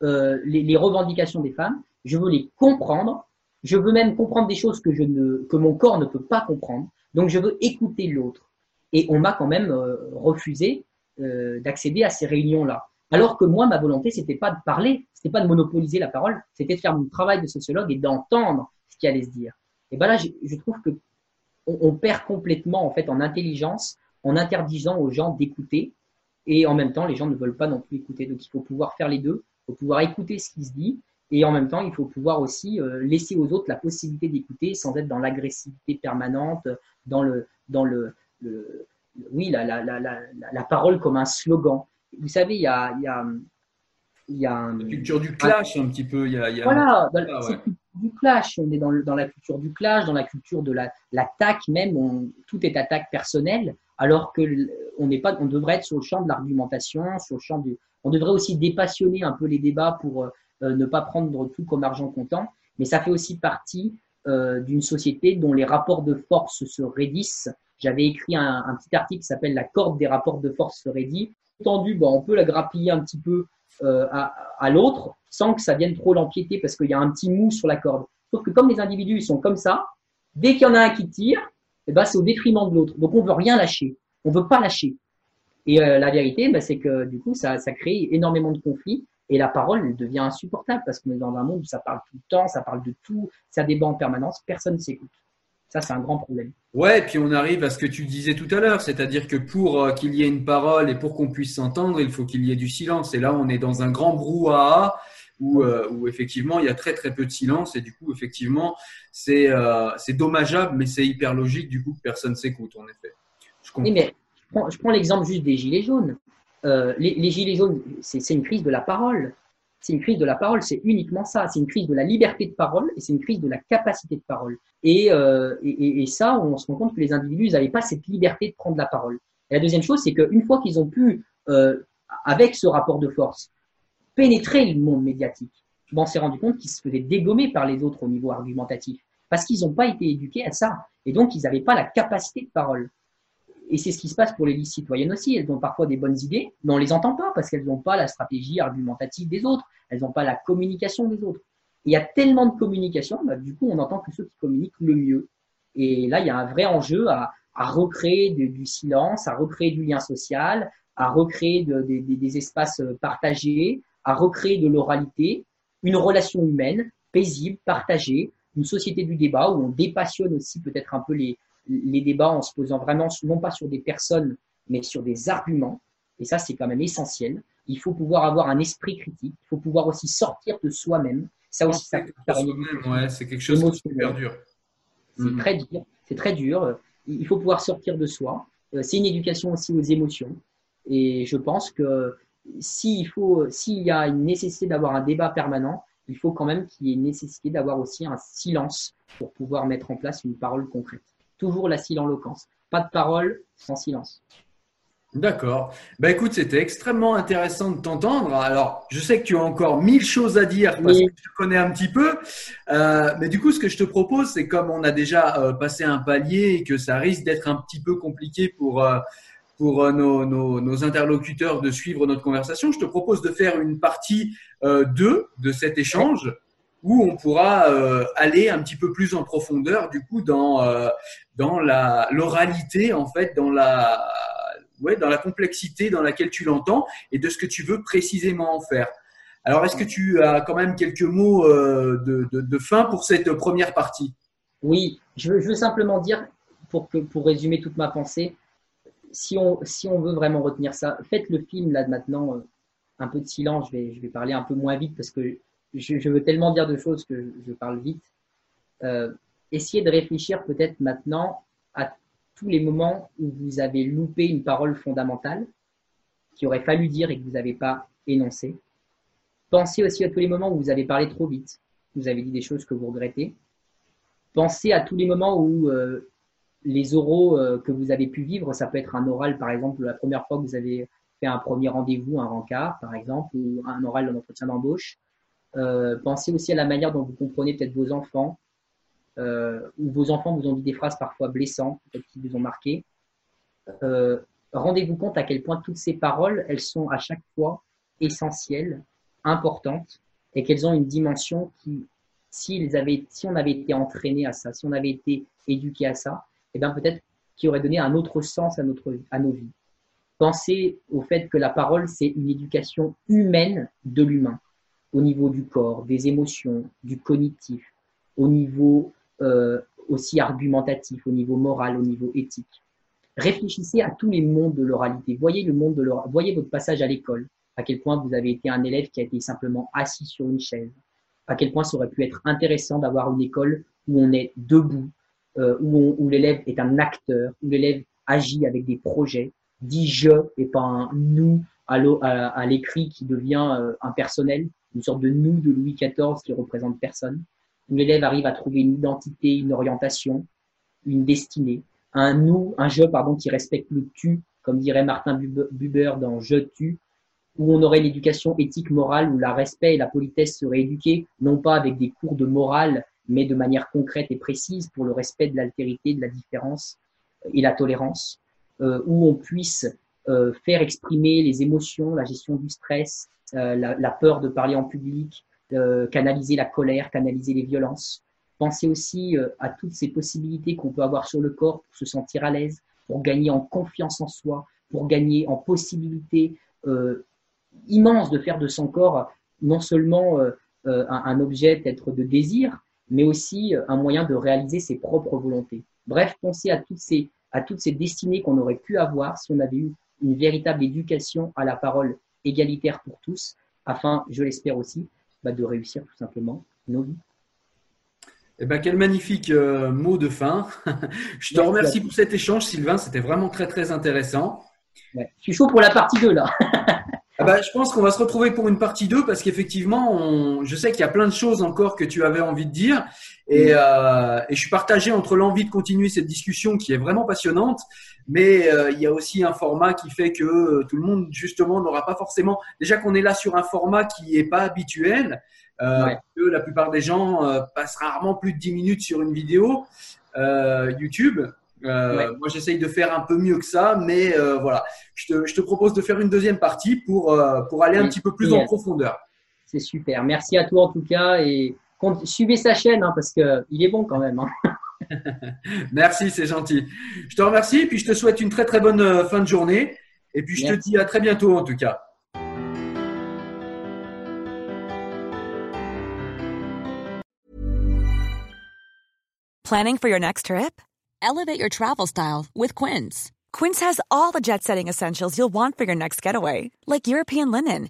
les, revendications des femmes, je veux les comprendre, je veux même comprendre des choses que, mon corps ne peut pas comprendre, donc je veux écouter l'autre. Et on m'a quand même euh, refusé euh, d'accéder à ces réunions-là. Alors que moi, ma volonté, c'était pas de parler, c'était pas de monopoliser la parole, c'était de faire mon travail de sociologue et d'entendre ce qui allait se dire. Et ben là, je, trouve que on, on, perd complètement en fait en intelligence en interdisant aux gens d'écouter et en même temps, les gens ne veulent pas non plus écouter. Donc, il faut pouvoir faire les deux. Il faut pouvoir écouter ce qui se dit et en même temps, il faut pouvoir aussi euh, laisser aux autres la possibilité d'écouter sans être dans l'agressivité permanente, dans le, dans le, le oui, la, la, la, la, la parole comme un slogan vous savez, il y a, il y a, il y a la culture du clash un, un petit peu. Il y a, il y a voilà, dans, ah, ouais. du clash. On est dans, le, dans, la culture du clash, dans la culture de l'attaque la, même. On, tout est attaque personnelle, alors que on n'est pas, on devrait être sur le champ de l'argumentation, sur le champ du. On devrait aussi dépassionner un peu les débats pour euh, ne pas prendre tout comme argent comptant. Mais ça fait aussi partie euh, d'une société dont les rapports de force se raidissent. J'avais écrit un, petit article qui s'appelle La corde des rapports de force se raidit tendue, ben, on peut la grappiller un petit peu euh, à, l'autre sans que ça vienne trop l'empiéter parce qu'il y a un petit mou sur la corde. Sauf que comme les individus sont comme ça, dès qu'il y en a un qui tire, eh ben, c'est au détriment de l'autre. Donc on veut rien lâcher. On veut pas lâcher. Et euh, la vérité, ben, c'est que du coup, ça crée énormément de conflits et la parole devient insupportable parce qu'on est dans un monde où ça parle tout le temps, ça parle de tout, ça débat en permanence, personne ne s'écoute. Ça, c'est un grand problème. Ouais, puis on arrive à ce que tu disais tout à l'heure, c'est-à-dire que pour euh, qu'il y ait une parole et pour qu'on puisse s'entendre, il faut qu'il y ait du silence. Et là, on est dans un grand brouhaha où, euh, où effectivement, il y a très très peu de silence et du coup, effectivement, c'est euh, dommageable, mais c'est hyper logique du coup que personne s'écoute, en effet. Je comprends. Oui, mais je prends, prends l'exemple juste des gilets jaunes. Euh, les, gilets jaunes, c'est une crise de la parole c'est une crise de la parole, c'est uniquement ça. C'est une crise de la liberté de parole et c'est une crise de la capacité de parole. Et, euh, et, ça, on se rend compte que les individus n'avaient pas cette liberté de prendre la parole. Et la deuxième chose, c'est qu'une fois qu'ils ont pu, euh, avec ce rapport de force, pénétrer le monde médiatique, on s'est rendu compte qu'ils se faisaient dégommer par les autres au niveau argumentatif parce qu'ils n'ont pas été éduqués à ça. Et donc, ils n'avaient pas la capacité de parole. Et c'est ce qui se passe pour les listes citoyennes aussi. Elles ont parfois des bonnes idées, mais on les entend pas parce qu'elles n'ont pas la stratégie argumentative des autres. Elles n'ont pas la communication des autres. Il y a tellement de communication, bah, du coup, on entend que ceux qui communiquent le mieux. Et là, il y a un vrai enjeu à, à recréer du silence, à recréer du lien social, à recréer des espaces partagés, à recréer de l'oralité, une relation humaine, paisible, partagée, une société du débat où on dépassionne aussi peut-être un peu les, les débats en se posant vraiment non pas sur des personnes, mais sur des arguments. Et ça, c'est quand même essentiel. Il faut pouvoir avoir un esprit critique. Il faut pouvoir aussi sortir de soi-même. Ça aussi, ça ouais, c'est quelque chose de super dur. C'est mm. très dur. C'est très dur. Il faut pouvoir sortir de soi. Euh, c'est une éducation aussi aux émotions. Et je pense que s'il faut, s'il y a une nécessité d'avoir un débat permanent, il faut quand même qu'il y ait une nécessité d'avoir aussi un silence pour pouvoir mettre en place une parole concrète. Toujours la silenloquence. Pas de parole sans silence. D'accord. Ben écoute, c'était extrêmement intéressant de t'entendre. Alors, je sais que tu as encore mille choses à dire parce que je te connais un petit peu. Euh, mais du coup, ce que je te propose, c'est comme on a déjà euh, passé un palier et que ça risque d'être un petit peu compliqué pour, euh, pour nos, nos, nos, interlocuteurs de suivre notre conversation, je te propose de faire une partie 2 de cet échange où on pourra aller un petit peu plus en profondeur, du coup, dans, dans la l'oralité, en fait, dans la ouais, dans la complexité dans laquelle tu l'entends et de ce que tu veux précisément en faire. Alors, est-ce que tu as quand même quelques mots euh, de, de, fin pour cette première partie? Oui, je veux, je veux, simplement dire, pour, que, pour résumer toute ma pensée, si on, si on veut vraiment retenir ça, faites le film là maintenant, euh, un peu de silence, je vais, je vais parler un peu moins vite parce que je, veux tellement dire de choses que je, parle vite. Euh, essayez de réfléchir peut-être maintenant à tous les moments où vous avez loupé une parole fondamentale qui aurait fallu dire et que vous n'avez pas énoncé. Pensez aussi à tous les moments où vous avez parlé trop vite, vous avez dit des choses que vous regrettez. Pensez à tous les moments où euh, les oraux euh, que vous avez pu vivre, ça peut être un oral par exemple, la première fois que vous avez fait un premier rendez-vous, un rencard par exemple, ou un oral dans entretien d'embauche. Euh, pensez aussi à la manière dont vous comprenez peut-être vos enfants, euh, où vos enfants vous ont dit des phrases parfois blessantes, peut-être qui vous ont marqué, euh, rendez-vous compte à quel point toutes ces paroles, elles sont à chaque fois essentielles, importantes, et qu'elles ont une dimension qui, si, avaient, si on avait été entraîné à ça, si on avait été éduqué à ça, eh bien peut-être qui aurait donné un autre sens à, notre, à nos vies. Pensez au fait que la parole, c'est une éducation humaine de l'humain, au niveau du corps, des émotions, du cognitif, au niveau euh, aussi argumentatif, au niveau moral, au niveau éthique. Réfléchissez à tous les mondes de l'oralité. Voyez le monde de Voyez votre passage à l'école. À quel point vous avez été un élève qui a été simplement assis sur une chaise. À quel point ça aurait pu être intéressant d'avoir une école où on est debout, euh, où, où l'élève est un acteur, où l'élève agit avec des projets, dit je et pas un nous à l'écrit qui devient euh, impersonnel, une sorte de nous de Louis XIV qui représente personne. Où l'élève arrive à trouver une identité, une orientation, une destinée, un nous, un je, pardon, qui respecte le tu, comme dirait Martin Buber dans Je tu, où on aurait l'éducation éthique morale, où la respect et la politesse seraient éduqués, non pas avec des cours de morale, mais de manière concrète et précise pour le respect de l'altérité, de la différence et la tolérance, euh, où on puisse euh, faire exprimer les émotions, la gestion du stress, euh, la, peur de parler en public, euh, canaliser la colère, canaliser les violences. Pensez aussi à toutes ces possibilités qu'on peut avoir sur le corps pour se sentir à l'aise, pour gagner en confiance en soi, pour gagner en possibilités euh, immenses de faire de son corps non seulement un, objet peut-être de désir, mais aussi un moyen de réaliser ses propres volontés. Bref, pensez à toutes ces, à toutes ces destinées qu'on aurait pu avoir si on avait eu une véritable éducation à la parole égalitaire pour tous, afin, je l'espère aussi, bah, de réussir tout simplement nos vies. Eh ben, quel magnifique euh, mot de fin. je te remercie pour cet échange, Sylvain. C'était vraiment très, très intéressant. Je suis chaud pour la partie 2, là. ah bah, je pense qu'on va se retrouver pour une partie 2 parce qu'effectivement, je sais qu'il y a plein de choses encore que tu avais envie de dire. Et, euh, et je suis partagé entre l'envie de continuer cette discussion qui est vraiment passionnante, mais euh, il y a aussi un format qui fait que euh, tout le monde justement n'aura pas forcément. Déjà qu'on est là sur un format qui n'est pas habituel, euh, que la plupart des gens passent rarement plus de 10 minutes sur une vidéo YouTube. Moi, j'essaye de faire un peu mieux que ça, mais voilà, je te, je te, propose de faire une deuxième partie pour, pour aller un petit peu plus en profondeur. C'est super. Merci à toi en tout cas et suivez sa chaîne hein, parce qu'il est bon quand même. Hein. Merci, c'est gentil. Je te remercie, puis je te souhaite une très très bonne euh, fin de journée. Et puis je te Merci. dis à très bientôt en tout cas. Planning for your next trip? Elevate your travel style with Quince. Quince has all the jet setting essentials you'll want for your next getaway, like European linen,